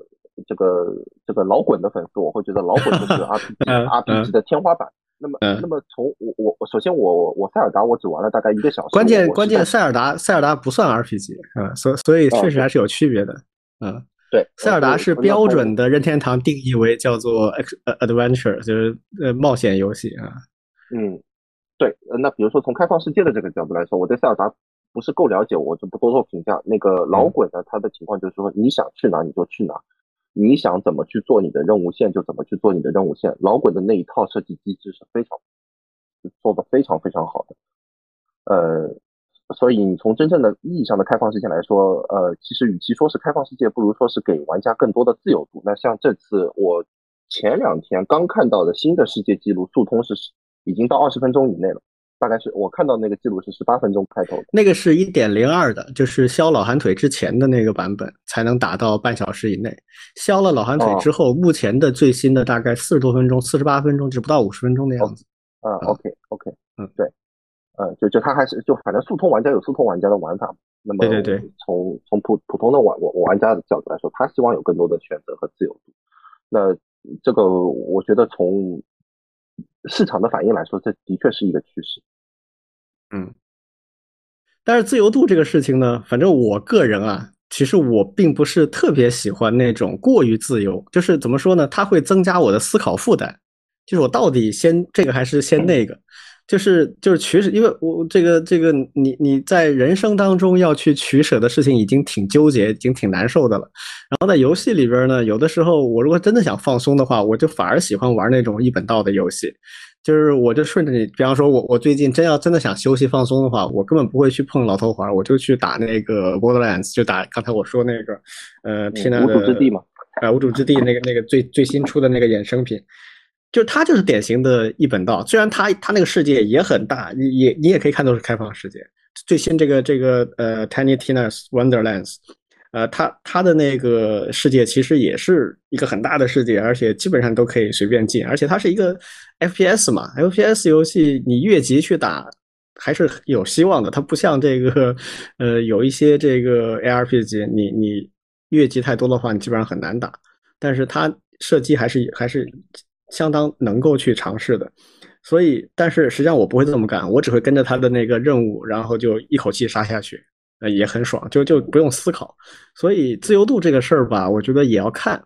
这个这个老滚的粉丝，我会觉得老滚就是 RPG RPG 的天花板。那么那么从我我首先我我塞尔达我只玩了大概一个小时。关键关键塞尔达塞尔达不算 RPG 啊，所所以确实还是有区别的。嗯，对，塞尔达是标准的任天堂定义为叫做 adventure，就是呃冒险游戏啊。嗯。对，呃，那比如说从开放世界的这个角度来说，我对塞尔达不是够了解，我就不多做评价。那个老鬼呢，他的情况就是说，你想去哪你就去哪，你想怎么去做你的任务线就怎么去做你的任务线。老鬼的那一套设计机制是非常做的非常非常好的，呃，所以你从真正的意义上的开放世界来说，呃，其实与其说是开放世界，不如说是给玩家更多的自由度。那像这次我前两天刚看到的新的世界纪录，速通是已经到二十分钟以内了。大概是我看到那个记录是十八分钟开头，那个是一点零二的，就是削老寒腿之前的那个版本才能达到半小时以内。削了老寒腿之后，目前的最新的大概四十多分钟，四十八分钟，就不到五十分钟的样子。啊，OK OK，嗯，对，呃，就就他还是就反正速通玩家有速通玩家的玩法。那么对对对，从从普普通的玩玩玩家的角度来说，他希望有更多的选择和自由度。那这个我觉得从。市场的反应来说，这的确是一个趋势。嗯，但是自由度这个事情呢，反正我个人啊，其实我并不是特别喜欢那种过于自由。就是怎么说呢？它会增加我的思考负担。就是我到底先这个还是先那个？就是就是取舍，因为我这个这个你你在人生当中要去取舍的事情已经挺纠结，已经挺难受的了。然后在游戏里边呢，有的时候我如果真的想放松的话，我就反而喜欢玩那种一本道的游戏。就是我就顺着你，比方说我我最近真要真的想休息放松的话，我根本不会去碰老头环，我就去打那个 Borderlands，就打刚才我说那个呃，天呐，无主之地嘛，呃，无主之地那个那个最最新出的那个衍生品。就它就是典型的一本道，虽然它它那个世界也很大，你也你也可以看作是开放世界。最新这个这个呃 Tiny Tina's Wonderlands，呃，它它的那个世界其实也是一个很大的世界，而且基本上都可以随便进，而且它是一个 FPS 嘛，FPS 游戏你越级去打还是有希望的，它不像这个呃有一些这个 ARPG，你你越级太多的话，你基本上很难打，但是它射击还是还是。相当能够去尝试的，所以，但是实际上我不会这么干，我只会跟着他的那个任务，然后就一口气杀下去，呃，也很爽，就就不用思考。所以自由度这个事儿吧，我觉得也要看，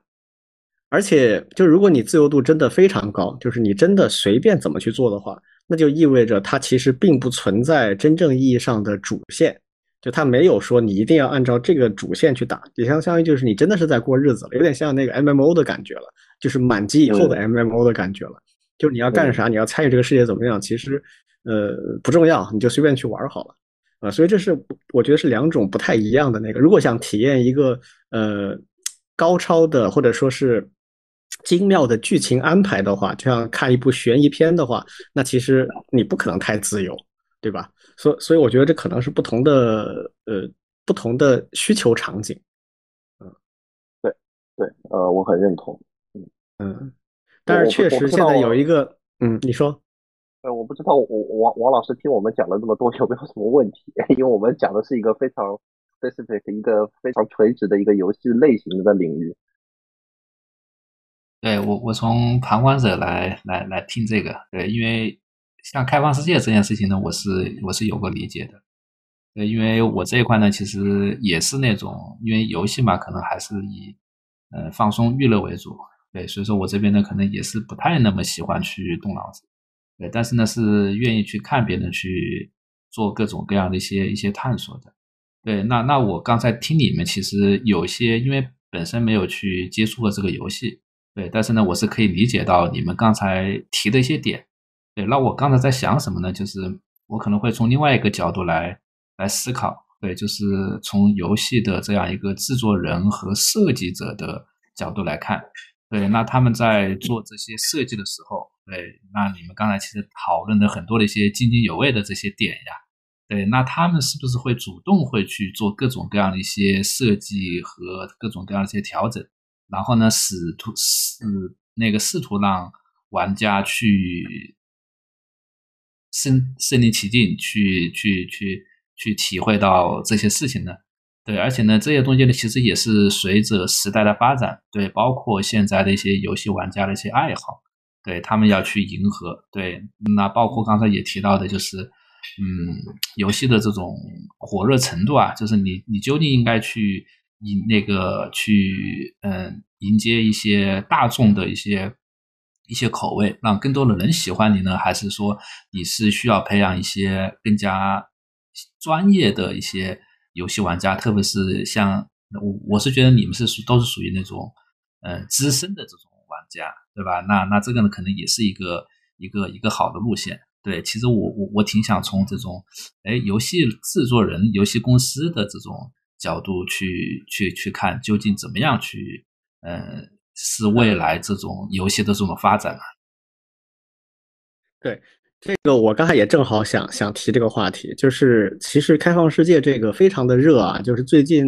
而且就如果你自由度真的非常高，就是你真的随便怎么去做的话，那就意味着它其实并不存在真正意义上的主线。就它没有说你一定要按照这个主线去打，也相相当于就是你真的是在过日子了，有点像那个 M M O 的感觉了，就是满级以后的 M M O 的感觉了。就是你要干啥，你要参与这个世界怎么样，其实呃不重要，你就随便去玩好了啊。所以这是我觉得是两种不太一样的那个。如果想体验一个呃高超的或者说是精妙的剧情安排的话，就像看一部悬疑片的话，那其实你不可能太自由，对吧？所所以，我觉得这可能是不同的呃不同的需求场景，嗯，对对，呃，我很认同，嗯嗯，但是确实现在有一个，嗯，你说，呃，我不知道我王王老师听我们讲了这么多有没有什么问题？因为我们讲的是一个非常 specific 一个非常垂直的一个游戏类型的领域。对我，我从旁观者来来来听这个，对，因为。像开放世界这件事情呢，我是我是有个理解的，对，因为我这一块呢，其实也是那种，因为游戏嘛，可能还是以呃放松娱乐为主，对，所以说我这边呢，可能也是不太那么喜欢去动脑子，对，但是呢，是愿意去看别人去做各种各样的一些一些探索的，对，那那我刚才听你们，其实有些因为本身没有去接触过这个游戏，对，但是呢，我是可以理解到你们刚才提的一些点。对，那我刚才在想什么呢？就是我可能会从另外一个角度来来思考，对，就是从游戏的这样一个制作人和设计者的角度来看，对，那他们在做这些设计的时候，对，那你们刚才其实讨论的很多的一些津津有味的这些点呀，对，那他们是不是会主动会去做各种各样的一些设计和各种各样的一些调整，然后呢，试图试那个试图让玩家去。身身临其境去去去去体会到这些事情呢？对，而且呢，这些东西呢，其实也是随着时代的发展，对，包括现在的一些游戏玩家的一些爱好，对他们要去迎合，对，那包括刚才也提到的，就是嗯，游戏的这种火热程度啊，就是你你究竟应该去迎那个去嗯迎接一些大众的一些。一些口味，让更多的人喜欢你呢？还是说你是需要培养一些更加专业的一些游戏玩家？特别是像我，我是觉得你们是属都是属于那种呃资深的这种玩家，对吧？那那这个呢，可能也是一个一个一个好的路线。对，其实我我我挺想从这种，哎，游戏制作人、游戏公司的这种角度去去去看，究竟怎么样去，呃，是未来这种游戏的这种发展啊？对，这个我刚才也正好想想提这个话题，就是其实开放世界这个非常的热啊，就是最近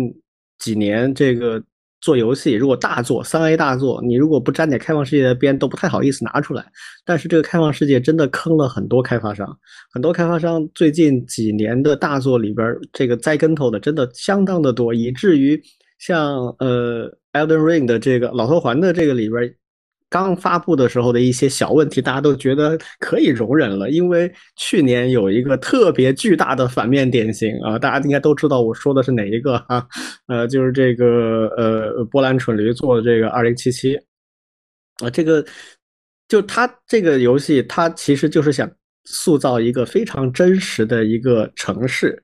几年这个。做游戏，如果大作三 A 大作，你如果不沾点开放世界的边，都不太好意思拿出来。但是这个开放世界真的坑了很多开发商，很多开发商最近几年的大作里边，这个栽跟头的真的相当的多，以至于像呃《Elden Ring》的这个老头环的这个里边。刚发布的时候的一些小问题，大家都觉得可以容忍了，因为去年有一个特别巨大的反面典型啊，大家应该都知道我说的是哪一个啊？呃，就是这个呃波兰蠢驴做的这个二零七七啊，这个就他这个游戏，他其实就是想塑造一个非常真实的一个城市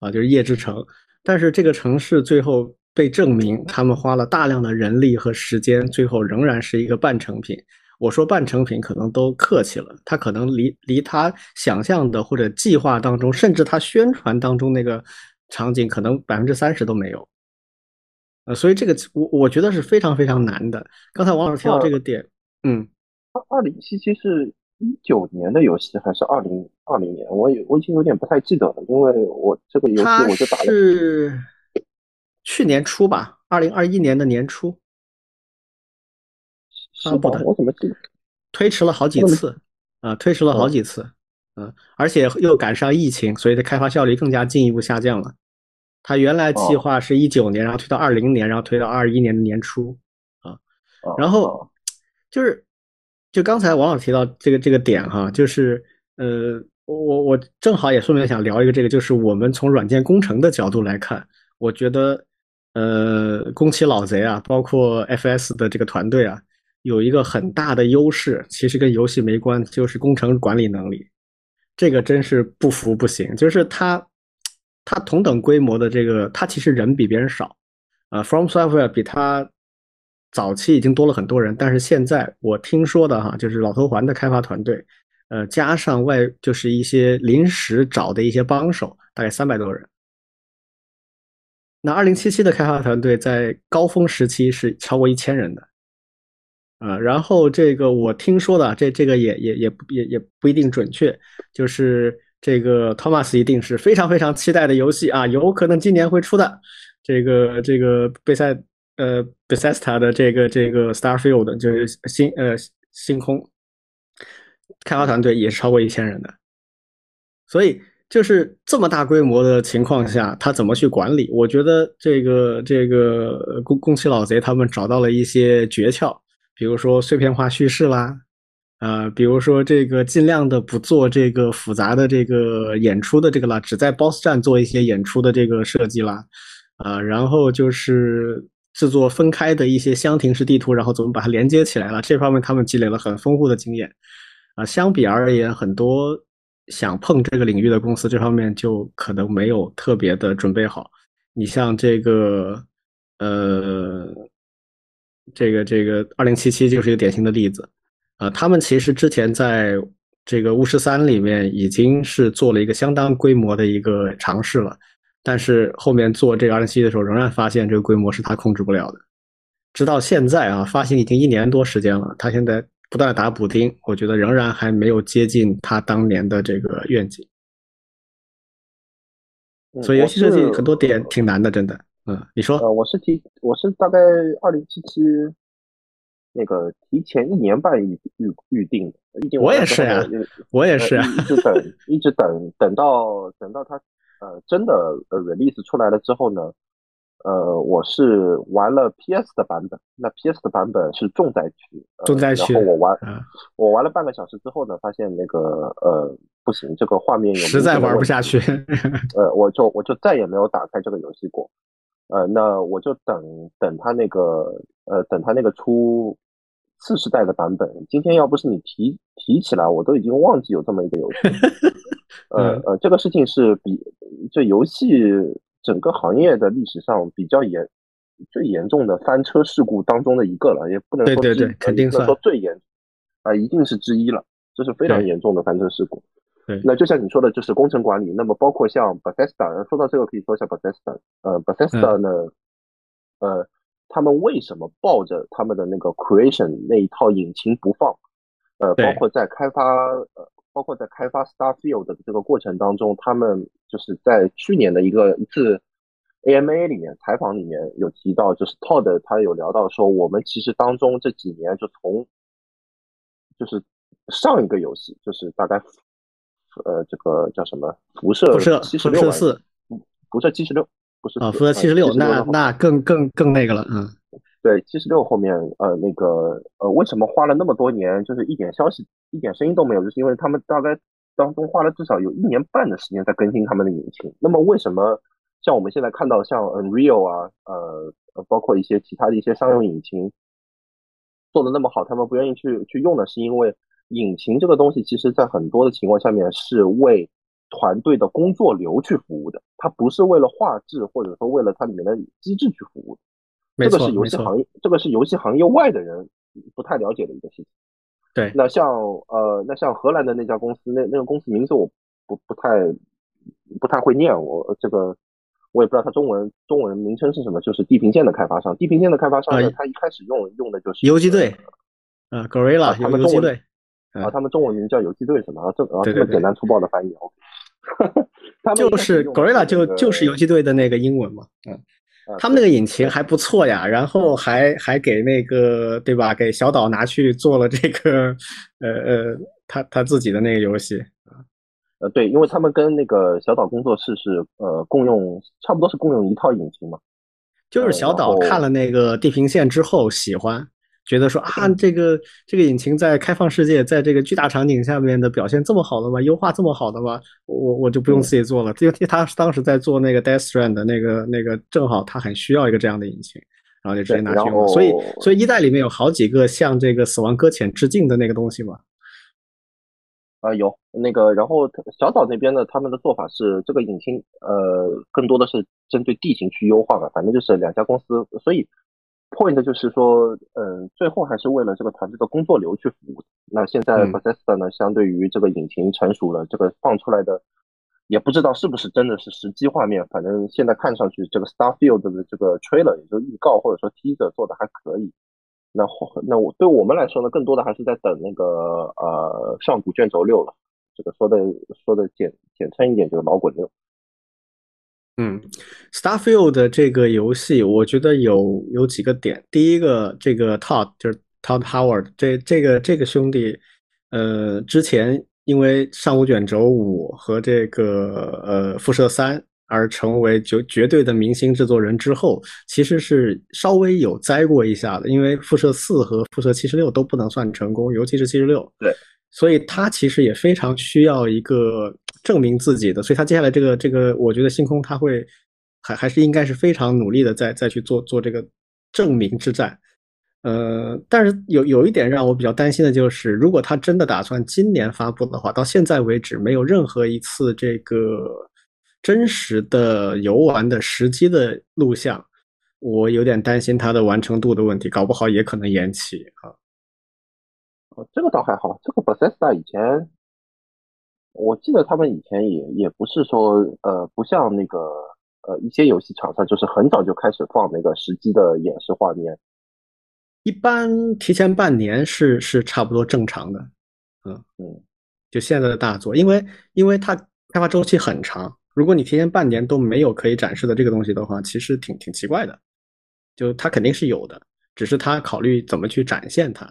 啊，就是夜之城，但是这个城市最后。被证明，他们花了大量的人力和时间，最后仍然是一个半成品。我说半成品可能都客气了，他可能离离他想象的或者计划当中，甚至他宣传当中那个场景，可能百分之三十都没有。呃，所以这个我我觉得是非常非常难的。刚才王老师提到这个点，嗯，二二零七七是一九年的游戏还是二零二零年？我我已经有点不太记得了，因为我这个游戏我就打了。去年初吧，二零二一年的年初发布的。我怎么？推迟了好几次啊，推迟了好几次，嗯，而且又赶上疫情，所以的开发效率更加进一步下降了。他原来计划是一九年，然后推到二零年，然后推到二一年的年初啊。然后就是，就刚才王老师提到这个这个点哈，就是呃，我我正好也顺便想聊一个这个，就是我们从软件工程的角度来看，我觉得。呃，宫崎老贼啊，包括 FS 的这个团队啊，有一个很大的优势，其实跟游戏没关，就是工程管理能力。这个真是不服不行。就是他，他同等规模的这个，他其实人比别人少。啊，From Software 比他早期已经多了很多人，但是现在我听说的哈，就是老头环的开发团队，呃，加上外就是一些临时找的一些帮手，大概三百多人。那二零七七的开发团队在高峰时期是超过一千人的，啊，然后这个我听说的，这这个也也也也也不一定准确，就是这个 Thomas 一定是非常非常期待的游戏啊，有可能今年会出的，这个这个贝塞呃 Bethesda 的这个这个 Starfield 就是星呃星空开发团队也是超过一千人的，所以。就是这么大规模的情况下，他怎么去管理？我觉得这个这个宫宫崎老贼他们找到了一些诀窍，比如说碎片化叙事啦，呃，比如说这个尽量的不做这个复杂的这个演出的这个啦，只在 BOSS 战做一些演出的这个设计啦，啊，然后就是制作分开的一些箱庭式地图，然后怎么把它连接起来了？这方面他们积累了很丰富的经验，啊，相比而言，很多。想碰这个领域的公司，这方面就可能没有特别的准备好。你像这个，呃，这个这个二零七七就是一个典型的例子。呃，他们其实之前在这个巫师三里面已经是做了一个相当规模的一个尝试了，但是后面做这个二零七的时候，仍然发现这个规模是他控制不了的。直到现在啊，发行已经一年多时间了，他现在。不断打补丁，我觉得仍然还没有接近他当年的这个愿景，所以游戏设计很多点挺难的，真的。嗯，你说？呃，我是提，我是大概二零七七那个提前一年半预预预定的，我也是呀，我也是，一直等，一直等，等到等到他呃真的呃 release 出来了之后呢。呃，我是玩了 PS 的版本，那 PS 的版本是重灾区，重灾区。然后我玩，我玩了半个小时之后呢，发现那个呃不行，这个画面有实在玩不下去。呃，我就我就再也没有打开这个游戏过。呃，那我就等等他那个呃等他那个出次世代的版本。今天要不是你提提起来，我都已经忘记有这么一个游戏。呃呃，这个事情是比这游戏。整个行业的历史上比较严、最严重的翻车事故当中的一个了，也不能说对对对，肯定说最严啊，一定是之一了。这是非常严重的翻车事故。对，那就像你说的，就是工程管理。那么包括像 Bethesda，说到这个可以说一下 Bethesda。呃，Bethesda 呢，呃，他们为什么抱着他们的那个 Creation 那一套引擎不放？呃，包括在开发呃，包括在开发 Starfield 的这个过程当中，他们就是在去年的一个一次 AMA 里面采访里面有提到，就是 Todd 他有聊到说，我们其实当中这几年就从就是上一个游戏，就是大概呃这个叫什么辐射辐射七十六四，辐射七十六不是啊，辐射七十六，那那更更更那个了，嗯。对，七十六后面，呃，那个，呃，为什么花了那么多年，就是一点消息、一点声音都没有？就是因为他们大概当中花了至少有一年半的时间在更新他们的引擎。那么，为什么像我们现在看到像 Unreal 啊，呃，包括一些其他的一些商用引擎做的那么好，他们不愿意去去用呢？是因为引擎这个东西，其实在很多的情况下面是为团队的工作流去服务的，它不是为了画质或者说为了它里面的机制去服务的。这个是游戏行业，这个是游戏行业外的人不太了解的一个事情。对，那像呃，那像荷兰的那家公司，那那个公司名字我不不太不太会念，我这个我也不知道它中文中文名称是什么，就是地平线的开发商。地平线的开发商呢，他一开始用用的就是游击队，啊，Gorilla，他们中文啊，他们中文名叫游击队什么？这啊这么简单粗暴的翻译，OK。就是 Gorilla 就就是游击队的那个英文嘛，嗯。他们那个引擎还不错呀，然后还还给那个对吧？给小岛拿去做了这个，呃呃，他他自己的那个游戏啊，呃对，因为他们跟那个小岛工作室是呃共用，差不多是共用一套引擎嘛。就是小岛看了那个地平线之后喜欢。觉得说啊，这个这个引擎在开放世界，在这个巨大场景下面的表现这么好的吗？优化这么好的吗？我我就不用自己做了，因为他当时在做那个 Death Strand 的那个那个，正好他很需要一个这样的引擎，然后就直接拿去用。所以所以一代里面有好几个向这个死亡搁浅致敬的那个东西嘛。啊，有那个，然后小岛那边的，他们的做法是这个引擎，呃，更多的是针对地形去优化嘛，反正就是两家公司，所以。Point 就是说，嗯，最后还是为了这个团队的工作流去服务。那现在 Bethesda 呢，相对于这个引擎成熟了，这个放出来的也不知道是不是真的是实际画面。反正现在看上去，这个 Starfield 的这个 trailer 也就预告或者说 teaser 做的还可以。那那我对我们来说呢，更多的还是在等那个呃上古卷轴六了。这个说的说的简简称一点，就是老滚六。嗯，Starfield 这个游戏，我觉得有有几个点。第一个，这个 Todd 就是 Todd Howard，这这个这个兄弟，呃，之前因为上古卷轴五和这个呃辐射三而成为绝绝对的明星制作人之后，其实是稍微有栽过一下的，因为辐射四和辐射七十六都不能算成功，尤其是七十六。对。所以他其实也非常需要一个证明自己的，所以他接下来这个这个，我觉得星空他会还还是应该是非常努力的，再再去做做这个证明之战。呃，但是有有一点让我比较担心的就是，如果他真的打算今年发布的话，到现在为止没有任何一次这个真实的游玩的时机的录像，我有点担心它的完成度的问题，搞不好也可能延期啊。哦，这个倒还好。这个 Bethesda 以前，我记得他们以前也也不是说，呃，不像那个呃一些游戏厂商，就是很早就开始放那个实际的演示画面。一般提前半年是是差不多正常的。嗯嗯，就现在的大作，因为因为它开发周期很长，如果你提前半年都没有可以展示的这个东西的话，其实挺挺奇怪的。就它肯定是有的，只是他考虑怎么去展现它。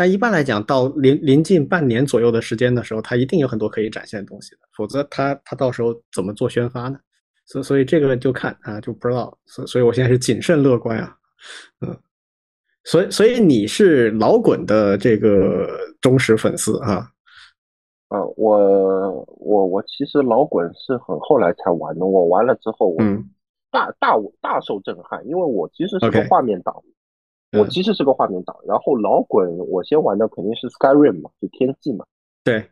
但一般来讲，到临临近半年左右的时间的时候，它一定有很多可以展现的东西的，否则它它到时候怎么做宣发呢？所所以这个就看啊，就不知道。所所以我现在是谨慎乐观啊，嗯。所以所以你是老滚的这个忠实粉丝啊？啊，我我我其实老滚是很后来才玩的，我玩了之后，我大大大受震撼，因为我其实是个画面党。我其实是个画面党，然后老滚，我先玩的肯定是 Skyrim 嘛，就天际嘛。对，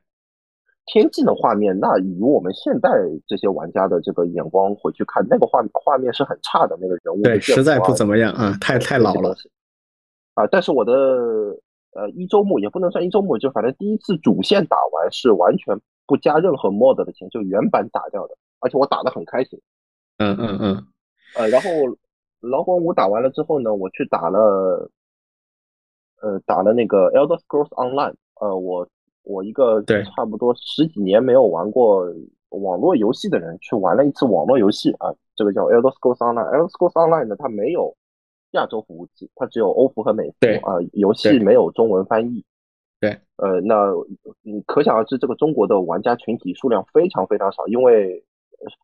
天际的画面，那以我们现在这些玩家的这个眼光回去看，那个画画面是很差的，那个人物对，实在不怎么样啊，太太老了。啊，但是我的呃一周目也不能算一周目，就反正第一次主线打完是完全不加任何 mod 的钱，就原版打掉的，而且我打的很开心。嗯嗯嗯。呃，然后老滚五打完了之后呢，我去打了，呃，打了那个 Elder Scrolls Online。呃，我我一个差不多十几年没有玩过网络游戏的人，去玩了一次网络游戏啊，这个叫 Elder Scrolls Online。Elder Scrolls Online 呢，它没有亚洲服务器，它只有欧服和美服啊，游戏没有中文翻译。对，呃，那你可想而知，这个中国的玩家群体数量非常非常少，因为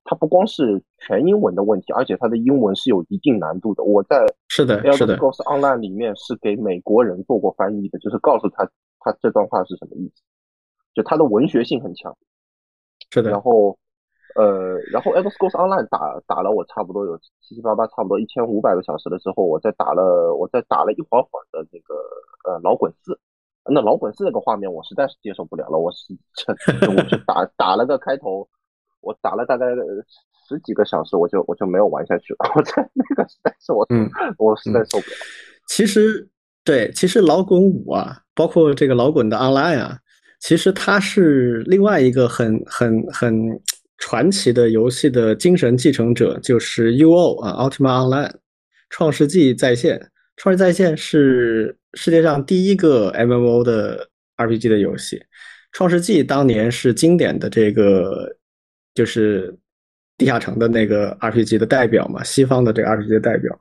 它不光是全英文的问题，而且它的英文是有一定难度的。我在是的，Elder Scrolls Online 里面是给美国人做过翻译的，就是告诉他他这段话是什么意思，就它的文学性很强。是的，然后，呃，然后 Scrolls Online 打打了我差不多有七七八八，差不多一千五百个小时的时候，我再打了我再打了一会儿会儿的那个呃老滚四。那老滚四那个画面我实在是接受不了了，我是 我是打打了个开头，我打了大概十几个小时，我就我就没有玩下去了。我在那个实在是我嗯，我实在受不了。其实对，其实老滚五啊，包括这个老滚的 Online 啊，其实它是另外一个很很很传奇的游戏的精神继承者，就是 UO 啊，Ultima Online，创世纪在线。创世在线是世界上第一个 MMO 的 RPG 的游戏，创世纪当年是经典的这个就是地下城的那个 RPG 的代表嘛，西方的这个 RPG 的代表。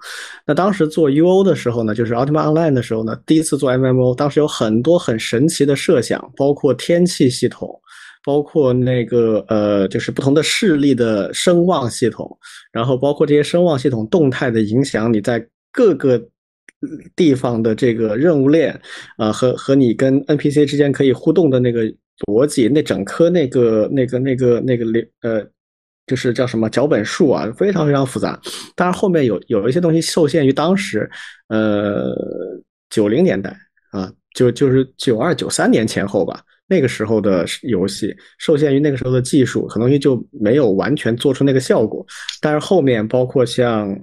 那当时做 UO 的时候呢，就是 Ultima Online 的时候呢，第一次做 MMO，当时有很多很神奇的设想，包括天气系统，包括那个呃，就是不同的势力的声望系统，然后包括这些声望系统动态的影响你在各个。地方的这个任务链，呃，和和你跟 NPC 之间可以互动的那个逻辑，那整颗那个那个那个那个呃，就是叫什么脚本树啊，非常非常复杂。当然后面有有一些东西受限于当时，呃，九零年代啊，就就是九二九三年前后吧，那个时候的游戏受限于那个时候的技术，很多东西就没有完全做出那个效果。但是后面包括像。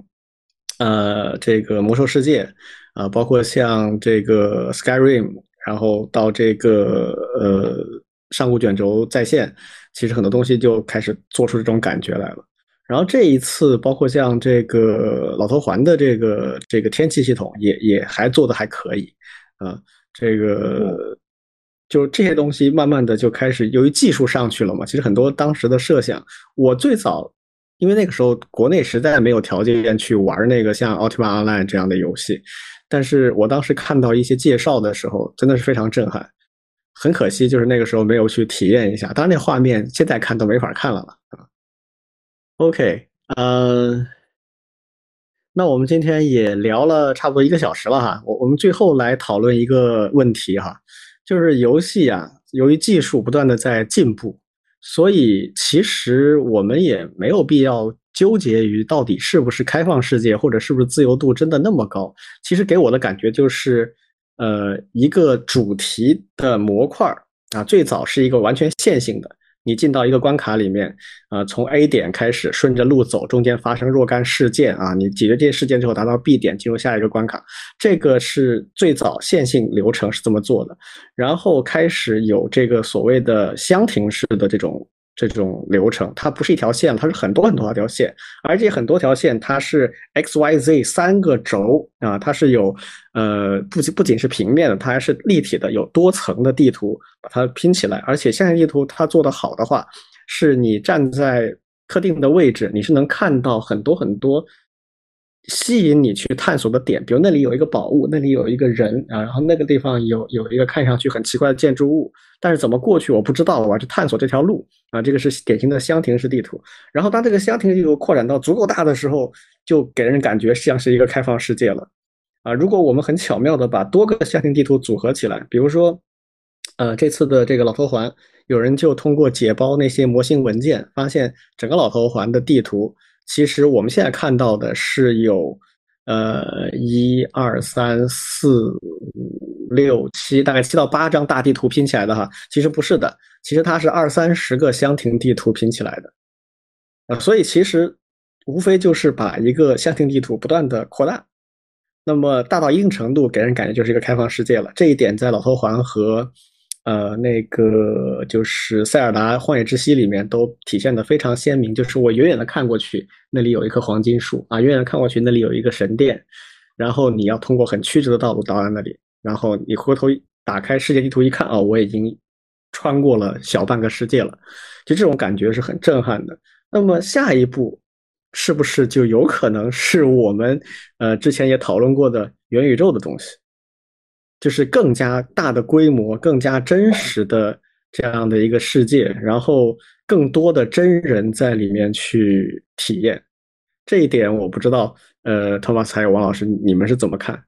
呃，这个魔兽世界，啊，包括像这个 Skyrim，然后到这个呃上古卷轴在线，其实很多东西就开始做出这种感觉来了。然后这一次，包括像这个老头环的这个这个天气系统，也也还做的还可以，啊，这个就这些东西慢慢的就开始，由于技术上去了嘛，其实很多当时的设想，我最早。因为那个时候国内实在没有条件去玩那个像《Ultima Online》这样的游戏，但是我当时看到一些介绍的时候，真的是非常震撼。很可惜，就是那个时候没有去体验一下。当然，那画面现在看都没法看了。，OK，嗯，那我们今天也聊了差不多一个小时了哈。我我们最后来讨论一个问题哈，就是游戏啊，由于技术不断的在进步。所以，其实我们也没有必要纠结于到底是不是开放世界，或者是不是自由度真的那么高。其实给我的感觉就是，呃，一个主题的模块啊，最早是一个完全线性的。你进到一个关卡里面，啊，从 A 点开始顺着路走，中间发生若干事件啊，你解决这些事件之后达到 B 点，进入下一个关卡，这个是最早线性流程是这么做的，然后开始有这个所谓的箱庭式的这种。这种流程，它不是一条线它是很多很多条线，而且很多条线它是 x y z 三个轴啊，它是有呃不仅不仅是平面的，它还是立体的，有多层的地图把它拼起来，而且现在地图它做的好的话，是你站在特定的位置，你是能看到很多很多。吸引你去探索的点，比如那里有一个宝物，那里有一个人啊，然后那个地方有有一个看上去很奇怪的建筑物，但是怎么过去我不知道，我要去探索这条路啊。这个是典型的箱庭式地图。然后当这个箱庭地图扩展到足够大的时候，就给人感觉像是一个开放世界了啊。如果我们很巧妙的把多个箱庭地图组合起来，比如说，呃，这次的这个老头环，有人就通过解包那些模型文件，发现整个老头环的地图。其实我们现在看到的是有，呃，一二三四五六七，大概七到八张大地图拼起来的哈。其实不是的，其实它是二三十个箱庭地图拼起来的，啊，所以其实无非就是把一个箱庭地图不断的扩大，那么大到一定程度，给人感觉就是一个开放世界了。这一点在老头环和呃，那个就是《塞尔达荒野之息》里面都体现的非常鲜明。就是我远远的看过去，那里有一棵黄金树啊，远远的看过去，那里有一个神殿，然后你要通过很曲折的道路到达那里，然后你回头打开世界地图一看，哦，我已经穿过了小半个世界了，就这种感觉是很震撼的。那么下一步是不是就有可能是我们呃之前也讨论过的元宇宙的东西？就是更加大的规模、更加真实的这样的一个世界，然后更多的真人在里面去体验，这一点我不知道。呃，托马斯还有王老师，你们是怎么看？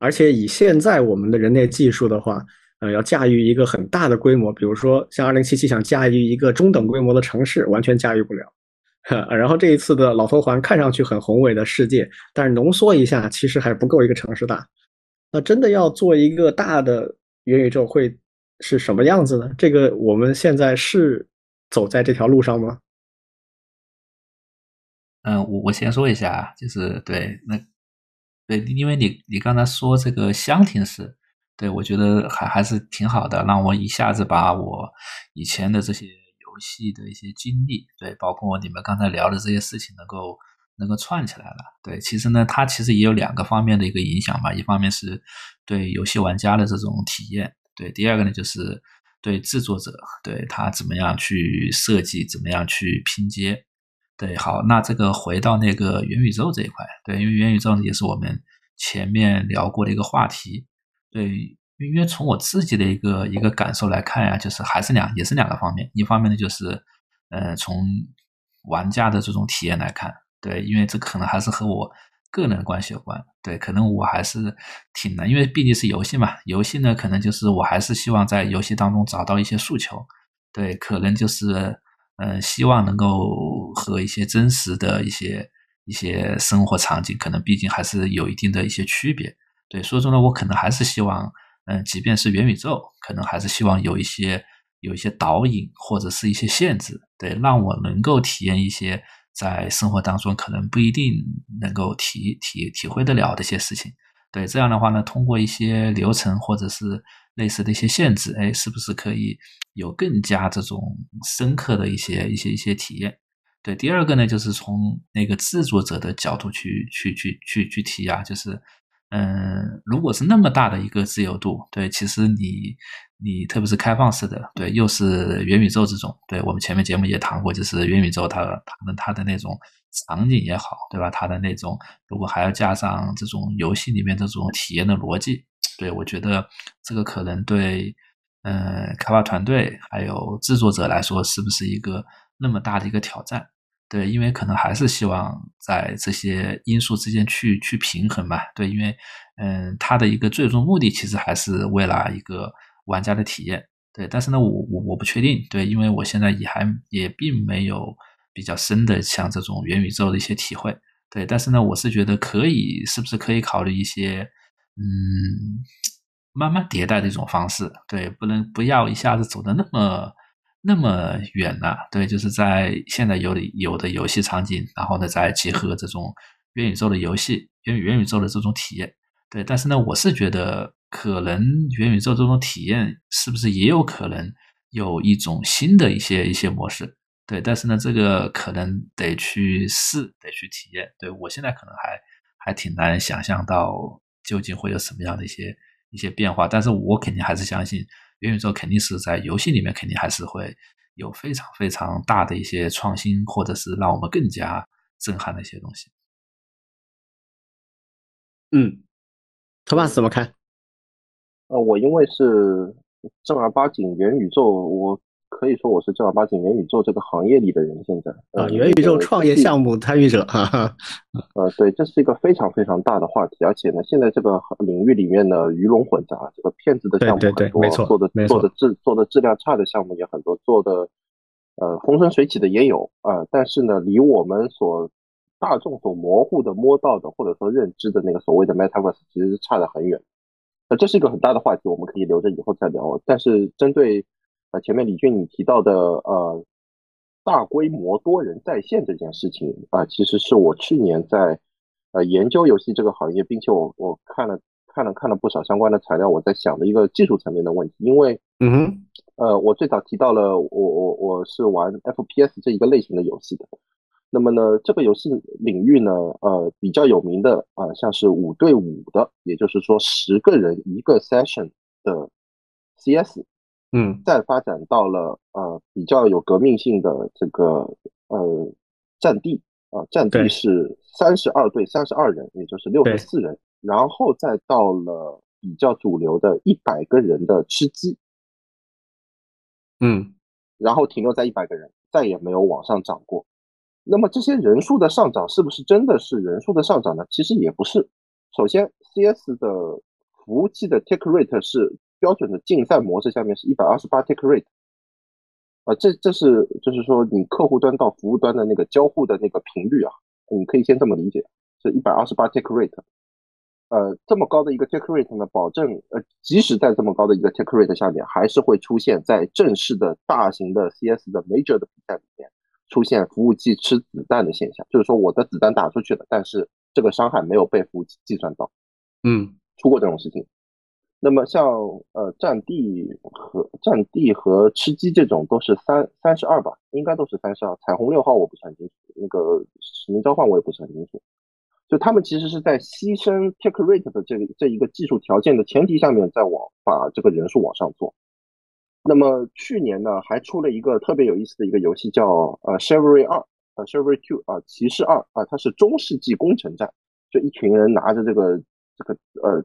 而且以现在我们的人类技术的话，呃，要驾驭一个很大的规模，比如说像二零七七想驾驭一个中等规模的城市，完全驾驭不了。然后这一次的老头环看上去很宏伟的世界，但是浓缩一下，其实还不够一个城市大。那真的要做一个大的元宇宙，会是什么样子呢？这个我们现在是走在这条路上吗？嗯，我我先说一下，就是对那对，因为你你刚才说这个箱庭式，对我觉得还还是挺好的，让我一下子把我以前的这些游戏的一些经历，对，包括你们刚才聊的这些事情，能够。能够串起来了，对，其实呢，它其实也有两个方面的一个影响吧，一方面是对游戏玩家的这种体验，对，第二个呢就是对制作者，对他怎么样去设计，怎么样去拼接，对，好，那这个回到那个元宇宙这一块，对，因为元宇宙也是我们前面聊过的一个话题，对，因为从我自己的一个一个感受来看呀，就是还是两也是两个方面，一方面呢就是，呃，从玩家的这种体验来看。对，因为这可能还是和我个人的关系有关。对，可能我还是挺难，因为毕竟是游戏嘛。游戏呢，可能就是我还是希望在游戏当中找到一些诉求。对，可能就是嗯，希望能够和一些真实的一些一些生活场景，可能毕竟还是有一定的一些区别。对，所以说呢，我可能还是希望，嗯，即便是元宇宙，可能还是希望有一些有一些导引或者是一些限制，对，让我能够体验一些。在生活当中可能不一定能够体体体会得了这些事情，对这样的话呢，通过一些流程或者是类似的一些限制，哎，是不是可以有更加这种深刻的一些一些一些体验？对，第二个呢，就是从那个制作者的角度去去去去去提啊，就是。嗯，如果是那么大的一个自由度，对，其实你你特别是开放式的，对，又是元宇宙这种，对我们前面节目也谈过，就是元宇宙它它的它的那种场景也好，对吧？它的那种如果还要加上这种游戏里面这种体验的逻辑，对我觉得这个可能对嗯开发团队还有制作者来说，是不是一个那么大的一个挑战？对，因为可能还是希望在这些因素之间去去平衡吧。对，因为嗯，它的一个最终目的其实还是为了一个玩家的体验。对，但是呢，我我我不确定。对，因为我现在也还也并没有比较深的像这种元宇宙的一些体会。对，但是呢，我是觉得可以，是不是可以考虑一些嗯，慢慢迭代的一种方式？对，不能不要一下子走的那么。那么远呢？对，就是在现在有的有的游戏场景，然后呢，再结合这种元宇宙的游戏，元元宇宙的这种体验。对，但是呢，我是觉得可能元宇宙这种体验是不是也有可能有一种新的一些一些模式？对，但是呢，这个可能得去试，得去体验。对我现在可能还还挺难想象到究竟会有什么样的一些一些变化，但是我肯定还是相信。元宇宙肯定是在游戏里面，肯定还是会有非常非常大的一些创新，或者是让我们更加震撼的一些东西。嗯，托马斯怎么看？呃，我因为是正儿八经元宇宙，我。可以说我是正儿八经元宇宙这个行业里的人，现在啊，元宇宙创业项目参与者，哈哈，呃，对，这是一个非常非常大的话题，而且呢，现在这个领域里面呢，鱼龙混杂，这个骗子的项目很多，做的做的质做的质量差的项目也很多，做的呃风生水起的也有啊，但是呢，离我们所大众所模糊的摸到的或者说认知的那个所谓的 metaverse 其实是差得很远，那这是一个很大的话题，我们可以留着以后再聊，但是针对。呃，前面李俊你提到的呃大规模多人在线这件事情啊，其实是我去年在呃研究游戏这个行业，并且我我看了看看了看了不少相关的材料，我在想的一个技术层面的问题，因为嗯哼，呃，我最早提到了我我我是玩 FPS 这一个类型的游戏的。那么呢，这个游戏领域呢，呃，比较有名的啊，像是五对五的，也就是说十个人一个 session 的 CS，嗯，再发展到了呃比较有革命性的这个呃战地啊，战地是三十二对三十二人，也就是六十四人，然后再到了比较主流的一百个人的吃鸡，嗯，然后停留在一百个人，再也没有往上涨过。那么这些人数的上涨是不是真的是人数的上涨呢？其实也不是。首先，CS 的服务器的 take rate 是标准的竞赛模式下面是一百二十八 take rate，啊，这这是就是说你客户端到服务端的那个交互的那个频率啊，你可以先这么理解，是一百二十八 take rate。呃，这么高的一个 take rate 呢，保证呃，即使在这么高的一个 take rate 下面，还是会出现在正式的大型的 CS 的 major 的比赛里面。出现服务器吃子弹的现象，就是说我的子弹打出去了，但是这个伤害没有被服务器计算到。嗯，出过这种事情。那么像呃战地和战地和吃鸡这种都是三三十二吧，应该都是三十二。彩虹六号我不是很清楚，那个使命召唤我也不是很清楚。就他们其实是在牺牲 take rate 的这个这一个技术条件的前提下面，在往把这个人数往上做。那么去年呢，还出了一个特别有意思的一个游戏，叫呃 Chivalry 二，呃 Chivalry Two 啊，骑士二啊，它是中世纪攻城战，就一群人拿着这个这个呃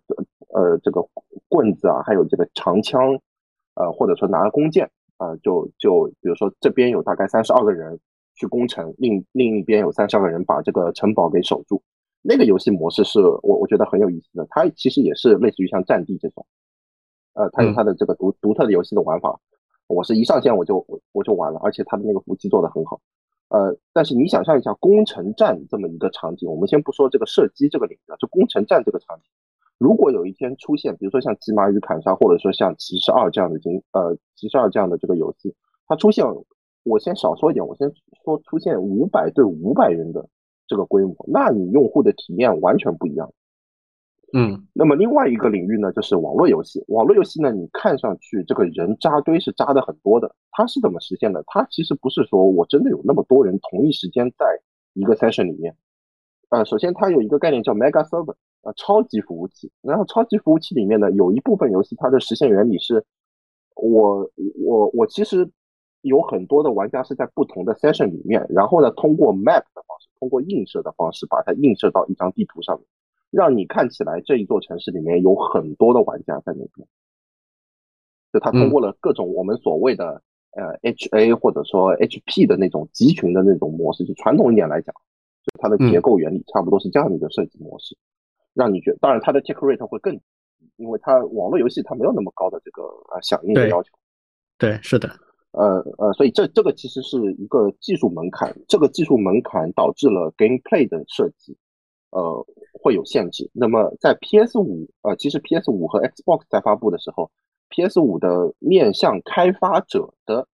呃这个棍子啊，还有这个长枪，呃或者说拿着弓箭啊，就就比如说这边有大概三十二个人去攻城，另另一边有三十二个人把这个城堡给守住。那个游戏模式是我我觉得很有意思的，它其实也是类似于像战地这种。呃，它有它的这个独独特的游戏的玩法，我是一上线我就我我就玩了，而且它的那个服务器做的很好。呃，但是你想象一下攻城战这么一个场景，我们先不说这个射击这个领域，就攻城战这个场景，如果有一天出现，比如说像骑马与砍杀，或者说像骑士二这样的经呃骑士二这样的这个游戏，它出现，我先少说一点，我先说出现五百对五百人的这个规模，那你用户的体验完全不一样。嗯，那么另外一个领域呢，就是网络游戏。网络游戏呢，你看上去这个人扎堆是扎的很多的，它是怎么实现的？它其实不是说我真的有那么多人同一时间在一个 session 里面。呃，首先它有一个概念叫 mega server，啊，超级服务器。然后超级服务器里面呢，有一部分游戏它的实现原理是，我我我其实有很多的玩家是在不同的 session 里面，然后呢，通过 map 的方式，通过映射的方式，把它映射到一张地图上面。让你看起来这一座城市里面有很多的玩家在那边，就他通过了各种我们所谓的呃 HA 或者说 HP 的那种集群的那种模式，就传统一点来讲，就它的结构原理差不多是这样的一个设计模式，让你觉得，当然它的 take rate 会更，因为它网络游戏它没有那么高的这个呃响应的要求，对，是的，呃呃，所以这这个其实是一个技术门槛，这个技术门槛导致了 gameplay 的设计。呃，会有限制。那么在 PS 五，呃，其实 PS 五和 Xbox 在发布的时候，PS 五的面向开发者的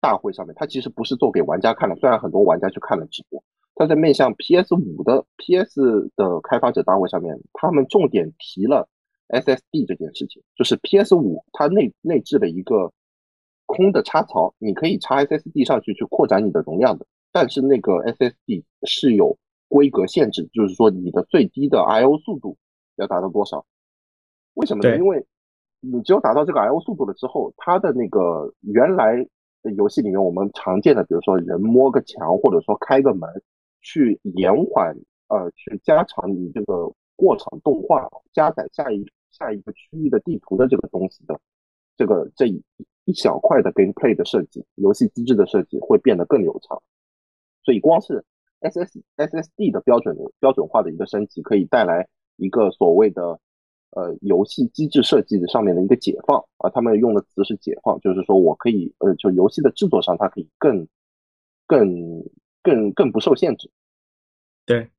大会上面，它其实不是做给玩家看的。虽然很多玩家去看了直播，它在面向 PS 五的 PS 的开发者大会上面，他们重点提了 SSD 这件事情，就是 PS 五它内内置了一个空的插槽，你可以插 SSD 上去去扩展你的容量的，但是那个 SSD 是有。规格限制就是说，你的最低的 I/O 速度要达到多少？为什么呢？因为你只有达到这个 I/O 速度了之后，它的那个原来的游戏里面我们常见的，比如说人摸个墙，或者说开个门，去延缓呃，去加长你这个过场动画加载下一下一个区域的地图的这个东西的这个这一一小块的 gameplay 的设计，游戏机制的设计会变得更流畅。所以光是 S S S S D 的标准标准化的一个升级，可以带来一个所谓的呃游戏机制设计的上面的一个解放啊。他们用的词是解放，就是说我可以呃，就游戏的制作上，它可以更更更更不受限制。对，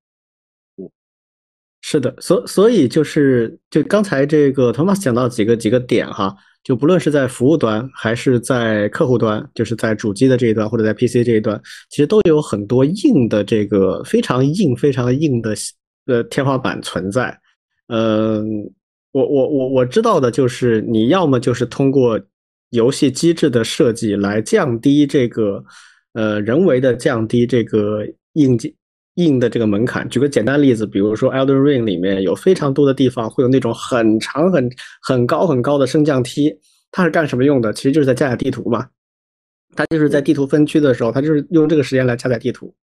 嗯，是的，所所以就是就刚才这个 Thomas 讲到几个几个点哈。就不论是在服务端还是在客户端，就是在主机的这一端或者在 PC 这一端，其实都有很多硬的这个非常硬、非常硬的呃天花板存在。嗯，我我我我知道的就是，你要么就是通过游戏机制的设计来降低这个呃人为的降低这个硬件硬的这个门槛。举个简单例子，比如说《Elden Ring》里面有非常多的地方会有那种很长很很高很高的升降梯，它是干什么用的？其实就是在加载地图嘛。它就是在地图分区的时候，它就是用这个时间来加载地图。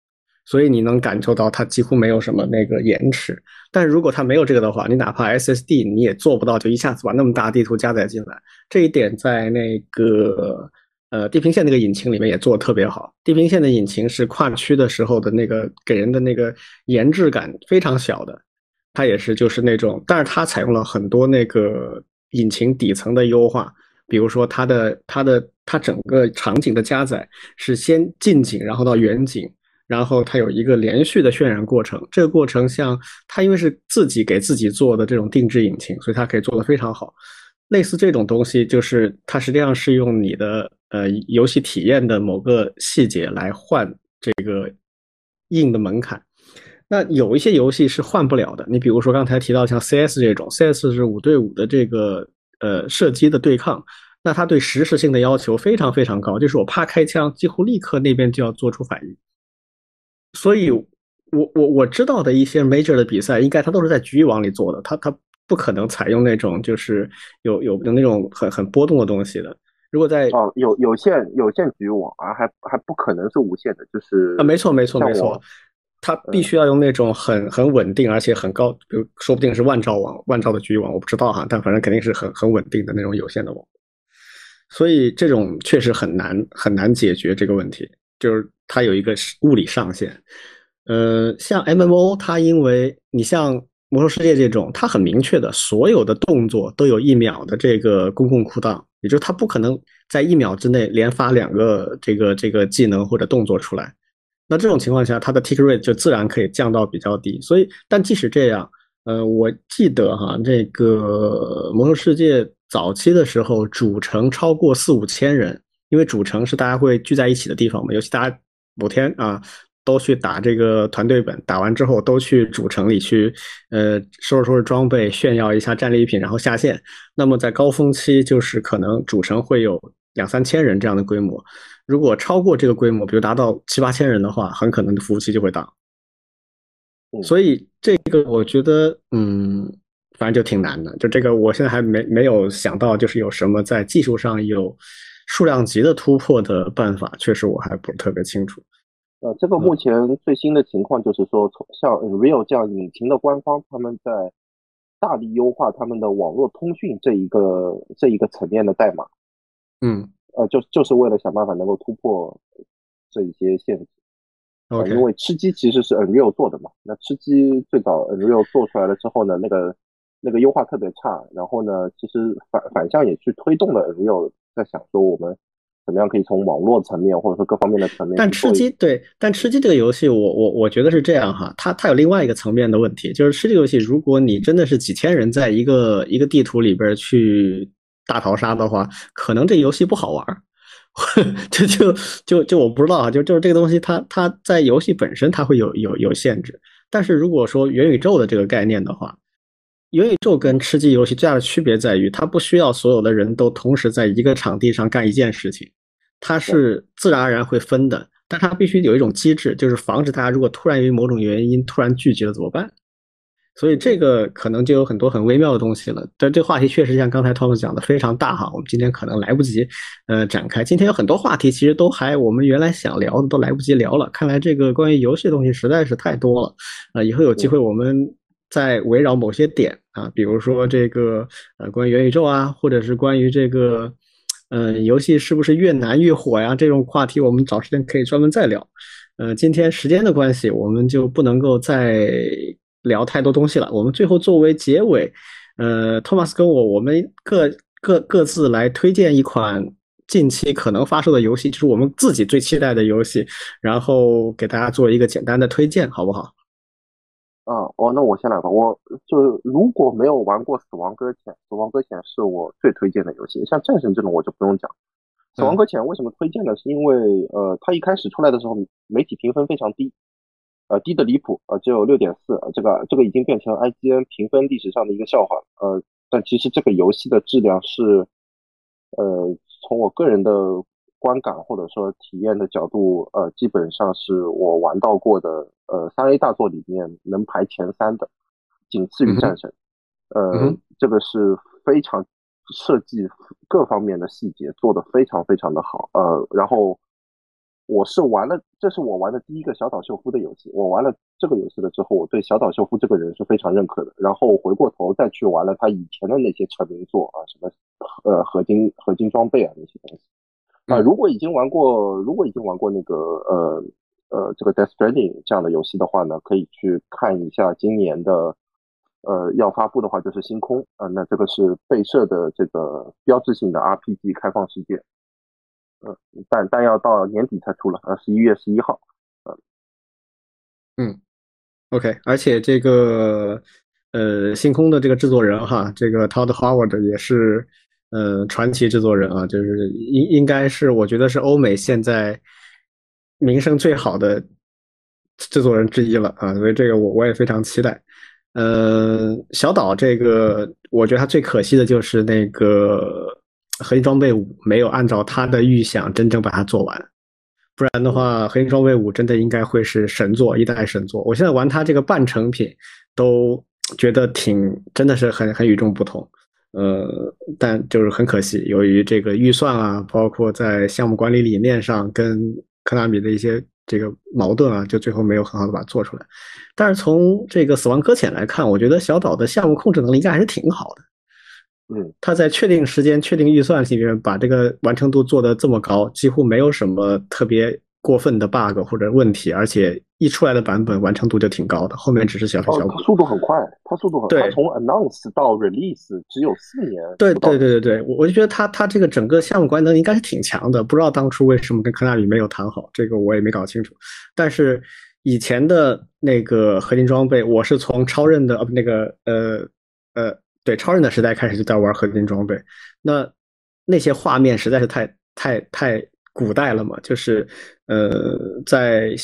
所以你能感受到它几乎没有什么那个延迟，但如果它没有这个的话，你哪怕 SSD 你也做不到，就一下子把那么大地图加载进来。这一点在那个呃地平线那个引擎里面也做的特别好。地平线的引擎是跨区的时候的那个给人的那个延滞感非常小的，它也是就是那种，但是它采用了很多那个引擎底层的优化，比如说它的它的它整个场景的加载是先近景，然后到远景。然后它有一个连续的渲染过程，这个过程像它因为是自己给自己做的这种定制引擎，所以它可以做得非常好。类似这种东西，就是它实际上是用你的呃游戏体验的某个细节来换这个硬的门槛。那有一些游戏是换不了的，你比如说刚才提到像 CS 这种，CS 是五对五的这个呃射击的对抗，那它对实时性的要求非常非常高，就是我啪开枪，几乎立刻那边就要做出反应。所以，我我我知道的一些 major 的比赛，应该它都是在局域网里做的，它它不可能采用那种就是有有有那种很很波动的东西的。如果在哦有有线有线局域网啊，还还不可能是无线的，就是啊，没错没错没错，它必须要用那种很很稳定而且很高，比如说不定是万兆网万兆的局域网，我不知道哈，但反正肯定是很很稳定的那种有线的网。所以这种确实很难很难解决这个问题。就是它有一个物理上限，呃，像 MMO，它因为你像魔兽世界这种，它很明确的，所有的动作都有一秒的这个公共库档，也就是它不可能在一秒之内连发两个这个这个技能或者动作出来。那这种情况下，它的 tick rate 就自然可以降到比较低。所以，但即使这样，呃，我记得哈，这个魔兽世界早期的时候，主城超过四五千人。因为主城是大家会聚在一起的地方嘛，尤其大家某天啊都去打这个团队本，打完之后都去主城里去，呃，收拾收拾装备，炫耀一下战利品，然后下线。那么在高峰期，就是可能主城会有两三千人这样的规模。如果超过这个规模，比如达到七八千人的话，很可能服务器就会挡。所以这个我觉得，嗯，反正就挺难的。就这个，我现在还没没有想到，就是有什么在技术上有。数量级的突破的办法，确实我还不是特别清楚。呃，这个目前最新的情况就是说，从像 Unreal 这样引擎的官方，他们在大力优化他们的网络通讯这一个这一个层面的代码。嗯，呃，就就是为了想办法能够突破这一些限制。因为吃鸡其实是 Unreal 做的嘛，那吃鸡最早 Unreal 做出来了之后呢，那个那个优化特别差，然后呢，其实反反向也去推动了 Unreal。在想说我们怎么样可以从网络层面或者说各方面的层面，但吃鸡对，但吃鸡这个游戏，我我我觉得是这样哈，它它有另外一个层面的问题，就是吃鸡游戏，如果你真的是几千人在一个一个地图里边去大逃杀的话，可能这游戏不好玩，就就就就我不知道啊，就就是这个东西，它它在游戏本身它会有有有限制，但是如果说元宇宙的这个概念的话。元宇宙跟吃鸡游戏最大的区别在于，它不需要所有的人都同时在一个场地上干一件事情，它是自然而然会分的，但它必须有一种机制，就是防止大家如果突然因为某种原因突然聚集了怎么办？所以这个可能就有很多很微妙的东西了。但这个话题确实像刚才 Tom 讲的非常大哈，我们今天可能来不及呃展开。今天有很多话题其实都还我们原来想聊的都来不及聊了，看来这个关于游戏的东西实在是太多了啊！以后有机会我们。再围绕某些点啊，比如说这个呃，关于元宇宙啊，或者是关于这个，嗯，游戏是不是越难越火呀？这种话题我们找时间可以专门再聊。呃，今天时间的关系，我们就不能够再聊太多东西了。我们最后作为结尾，呃，托马斯跟我，我们各各各自来推荐一款近期可能发售的游戏，就是我们自己最期待的游戏，然后给大家做一个简单的推荐，好不好？啊，哦，那我先来吧。我就如果没有玩过《死亡搁浅》，《死亡搁浅》是我最推荐的游戏。像战神这种我就不用讲，《死亡搁浅》为什么推荐呢？是因为呃，它一开始出来的时候媒体评分非常低，呃，低的离谱，呃，只有六点四，这个这个已经变成 IGN 评分历史上的一个笑话了。呃，但其实这个游戏的质量是，呃，从我个人的观感或者说体验的角度，呃，基本上是我玩到过的呃三 A 大作里面能排前三的，仅次于战神。呃，这个是非常设计各方面的细节做的非常非常的好。呃，然后。我是玩了，这是我玩的第一个小岛秀夫的游戏。我玩了这个游戏了之后，我对小岛秀夫这个人是非常认可的。然后回过头再去玩了他以前的那些成名作啊，什么呃合金合金装备啊那些东西啊。如果已经玩过，如果已经玩过那个呃呃这个 Death Stranding 这样的游戏的话呢，可以去看一下今年的呃要发布的话就是星空啊。那这个是备设的这个标志性的 RPG 开放世界。呃，但但要到年底才出了，呃，十一月十一号，呃，嗯，OK，而且这个呃，星空的这个制作人哈，这个 Todd Howard 也是呃传奇制作人啊，就是应应该是我觉得是欧美现在名声最好的制作人之一了啊，所以这个我我也非常期待。呃，小岛这个，我觉得他最可惜的就是那个。合金装备五没有按照他的预想真正把它做完，不然的话，合金装备五真的应该会是神作，一代神作。我现在玩它这个半成品，都觉得挺真的是很很与众不同。呃，但就是很可惜，由于这个预算啊，包括在项目管理理念上跟科纳米的一些这个矛盾啊，就最后没有很好的把它做出来。但是从这个死亡搁浅来看，我觉得小岛的项目控制能力应该还是挺好的。嗯，他在确定时间、确定预算里面把这个完成度做得这么高，几乎没有什么特别过分的 bug 或者问题，而且一出来的版本完成度就挺高的，后面只是小小小它速度很快，它速度很快，从 announce 到 release 只有四年。对对对对对，我我就觉得它它这个整个项目管理能力应该是挺强的，不知道当初为什么跟科纳米没有谈好，这个我也没搞清楚。但是以前的那个合金装备，我是从超任的呃那个呃呃。对超人的时代开始就在玩合金装备，那那些画面实在是太太太古代了嘛，就是呃在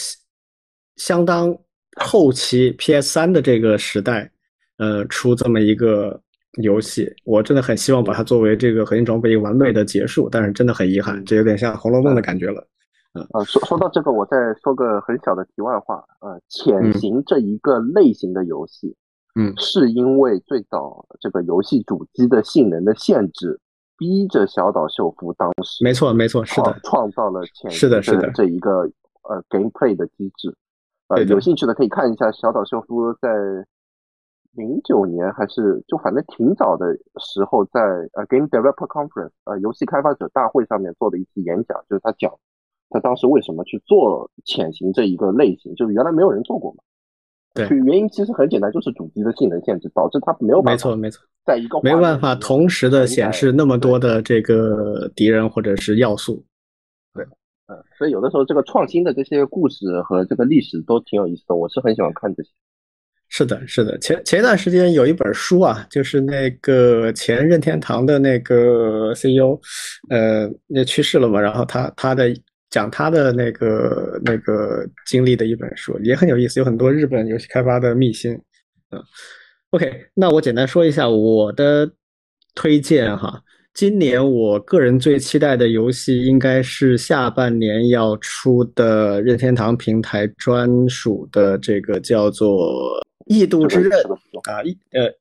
相当后期 PS 三的这个时代，呃出这么一个游戏，我真的很希望把它作为这个核心装备一个完美的结束，但是真的很遗憾，这有点像《红楼梦》的感觉了。嗯说说到这个，我再说个很小的题外话，呃，潜行这一个类型的游戏。嗯，是因为最早这个游戏主机的性能的限制，逼着小岛秀夫当时没错没错是的。创造了潜是的是的。这一个呃 gameplay 的机制，呃有兴趣的可以看一下小岛秀夫在零九年还是就反正挺早的时候在呃 Game Developer Conference 呃游戏开发者大会上面做的一次演讲，就是他讲他当时为什么去做潜行这一个类型，就是原来没有人做过嘛。对，原因其实很简单，就是主机的性能限制导致他没有办法。没错，没错，在一个没办法同时的显示那么多的这个敌人或者是要素。对，嗯，所以有的时候这个创新的这些故事和这个历史都挺有意思的，我是很喜欢看这些。是的，是的，前前一段时间有一本书啊，就是那个前任天堂的那个 CEO，呃，那去世了嘛，然后他他的。讲他的那个那个经历的一本书也很有意思，有很多日本游戏开发的秘辛。嗯，OK，那我简单说一下我的推荐哈。今年我个人最期待的游戏应该是下半年要出的任天堂平台专属的这个叫做《异度之刃》啊，异呃。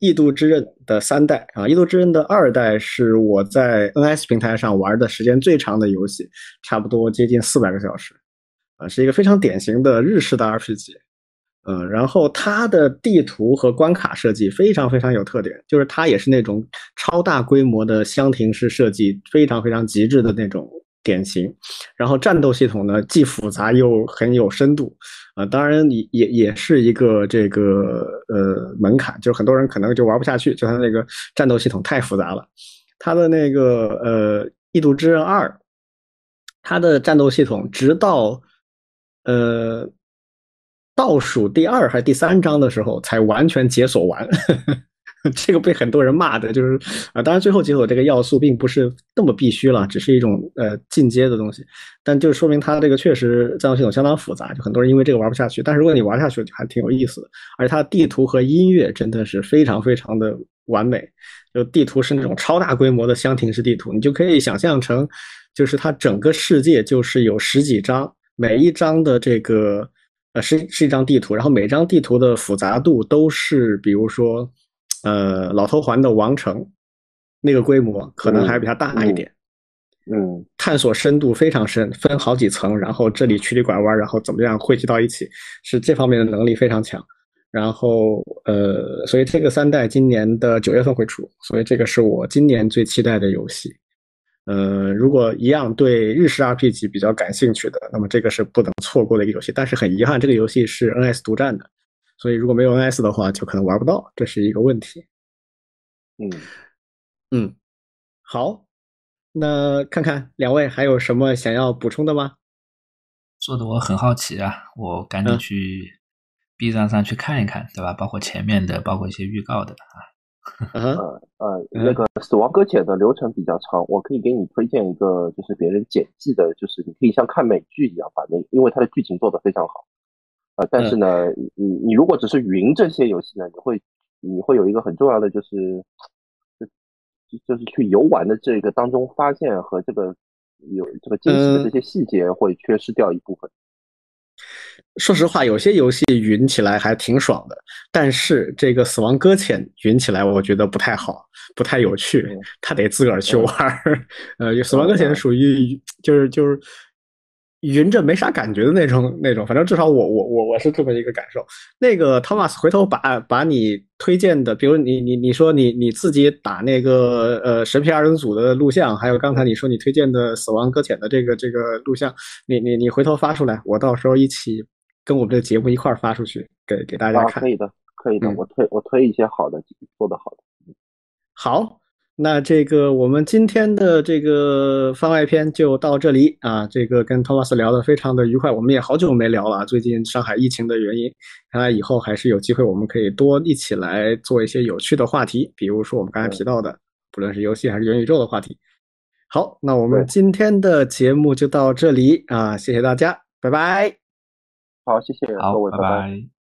异度之刃的三代啊，异度之刃的二代是我在 NS 平台上玩的时间最长的游戏，差不多接近四百个小时，啊，是一个非常典型的日式的 RPG，嗯，然后它的地图和关卡设计非常非常有特点，就是它也是那种超大规模的箱庭式设计，非常非常极致的那种。典型，然后战斗系统呢，既复杂又很有深度，啊，当然也也也是一个这个呃门槛，就是很多人可能就玩不下去，就它那个战斗系统太复杂了。它的那个呃《异度之刃二》，它的战斗系统直到呃倒数第二还是第三章的时候才完全解锁完。这个被很多人骂的，就是啊，当然最后解锁这个要素并不是那么必须了，只是一种呃进阶的东西，但就说明它这个确实战斗系统相当复杂，就很多人因为这个玩不下去。但是如果你玩下去，就还挺有意思的，而且它地图和音乐真的是非常非常的完美，就地图是那种超大规模的箱庭式地图，你就可以想象成，就是它整个世界就是有十几张，每一张的这个呃是是一张地图，然后每张地图的复杂度都是，比如说呃老头环的王城那个规模，可能还比它大一点。嗯，探索深度非常深，分好几层，然后这里曲里拐弯，然后怎么样汇集到一起，是这方面的能力非常强。然后呃，所以这个三代今年的九月份会出，所以这个是我今年最期待的游戏。呃，如果一样对日式 RPG 比较感兴趣的，那么这个是不能错过的一个游戏。但是很遗憾，这个游戏是 NS 独占的，所以如果没有 NS 的话，就可能玩不到，这是一个问题。嗯嗯，好。那看看两位还有什么想要补充的吗？做的我很好奇啊，我赶紧去 B 站上去看一看，对吧？包括前面的，包括一些预告的啊。呃呃，那个《死亡搁浅》的流程比较长，我可以给你推荐一个，就是别人剪辑的，就是你可以像看美剧一样把那，因为它的剧情做得非常好。呃，但是呢，你你如果只是云这些游戏呢，你会你会有一个很重要的就是。就就是去游玩的这个当中，发现和这个有这个惊喜的这些细节会缺失掉一部分。说实话，有些游戏云起来还挺爽的，但是这个《死亡搁浅》云起来，我觉得不太好，不太有趣，他得自个儿去玩儿。呃，《死亡搁浅》属于就是就是。云着没啥感觉的那种那种，反正至少我我我我是这么一个感受。那个 Thomas 回头把把你推荐的，比如你你你说你你自己打那个呃神皮二人组的录像，还有刚才你说你推荐的死亡搁浅的这个这个录像，你你你回头发出来，我到时候一起跟我们的节目一块发出去给给大家看。可以的，可以的，我推我推一些好的做的好的。好。那这个我们今天的这个番外篇就到这里啊，这个跟托马斯聊得非常的愉快，我们也好久没聊了，最近上海疫情的原因，看来以后还是有机会，我们可以多一起来做一些有趣的话题，比如说我们刚才提到的，不论是游戏还是元宇宙的话题。好，那我们今天的节目就到这里啊，谢谢大家，拜拜。好，谢谢各位，拜拜。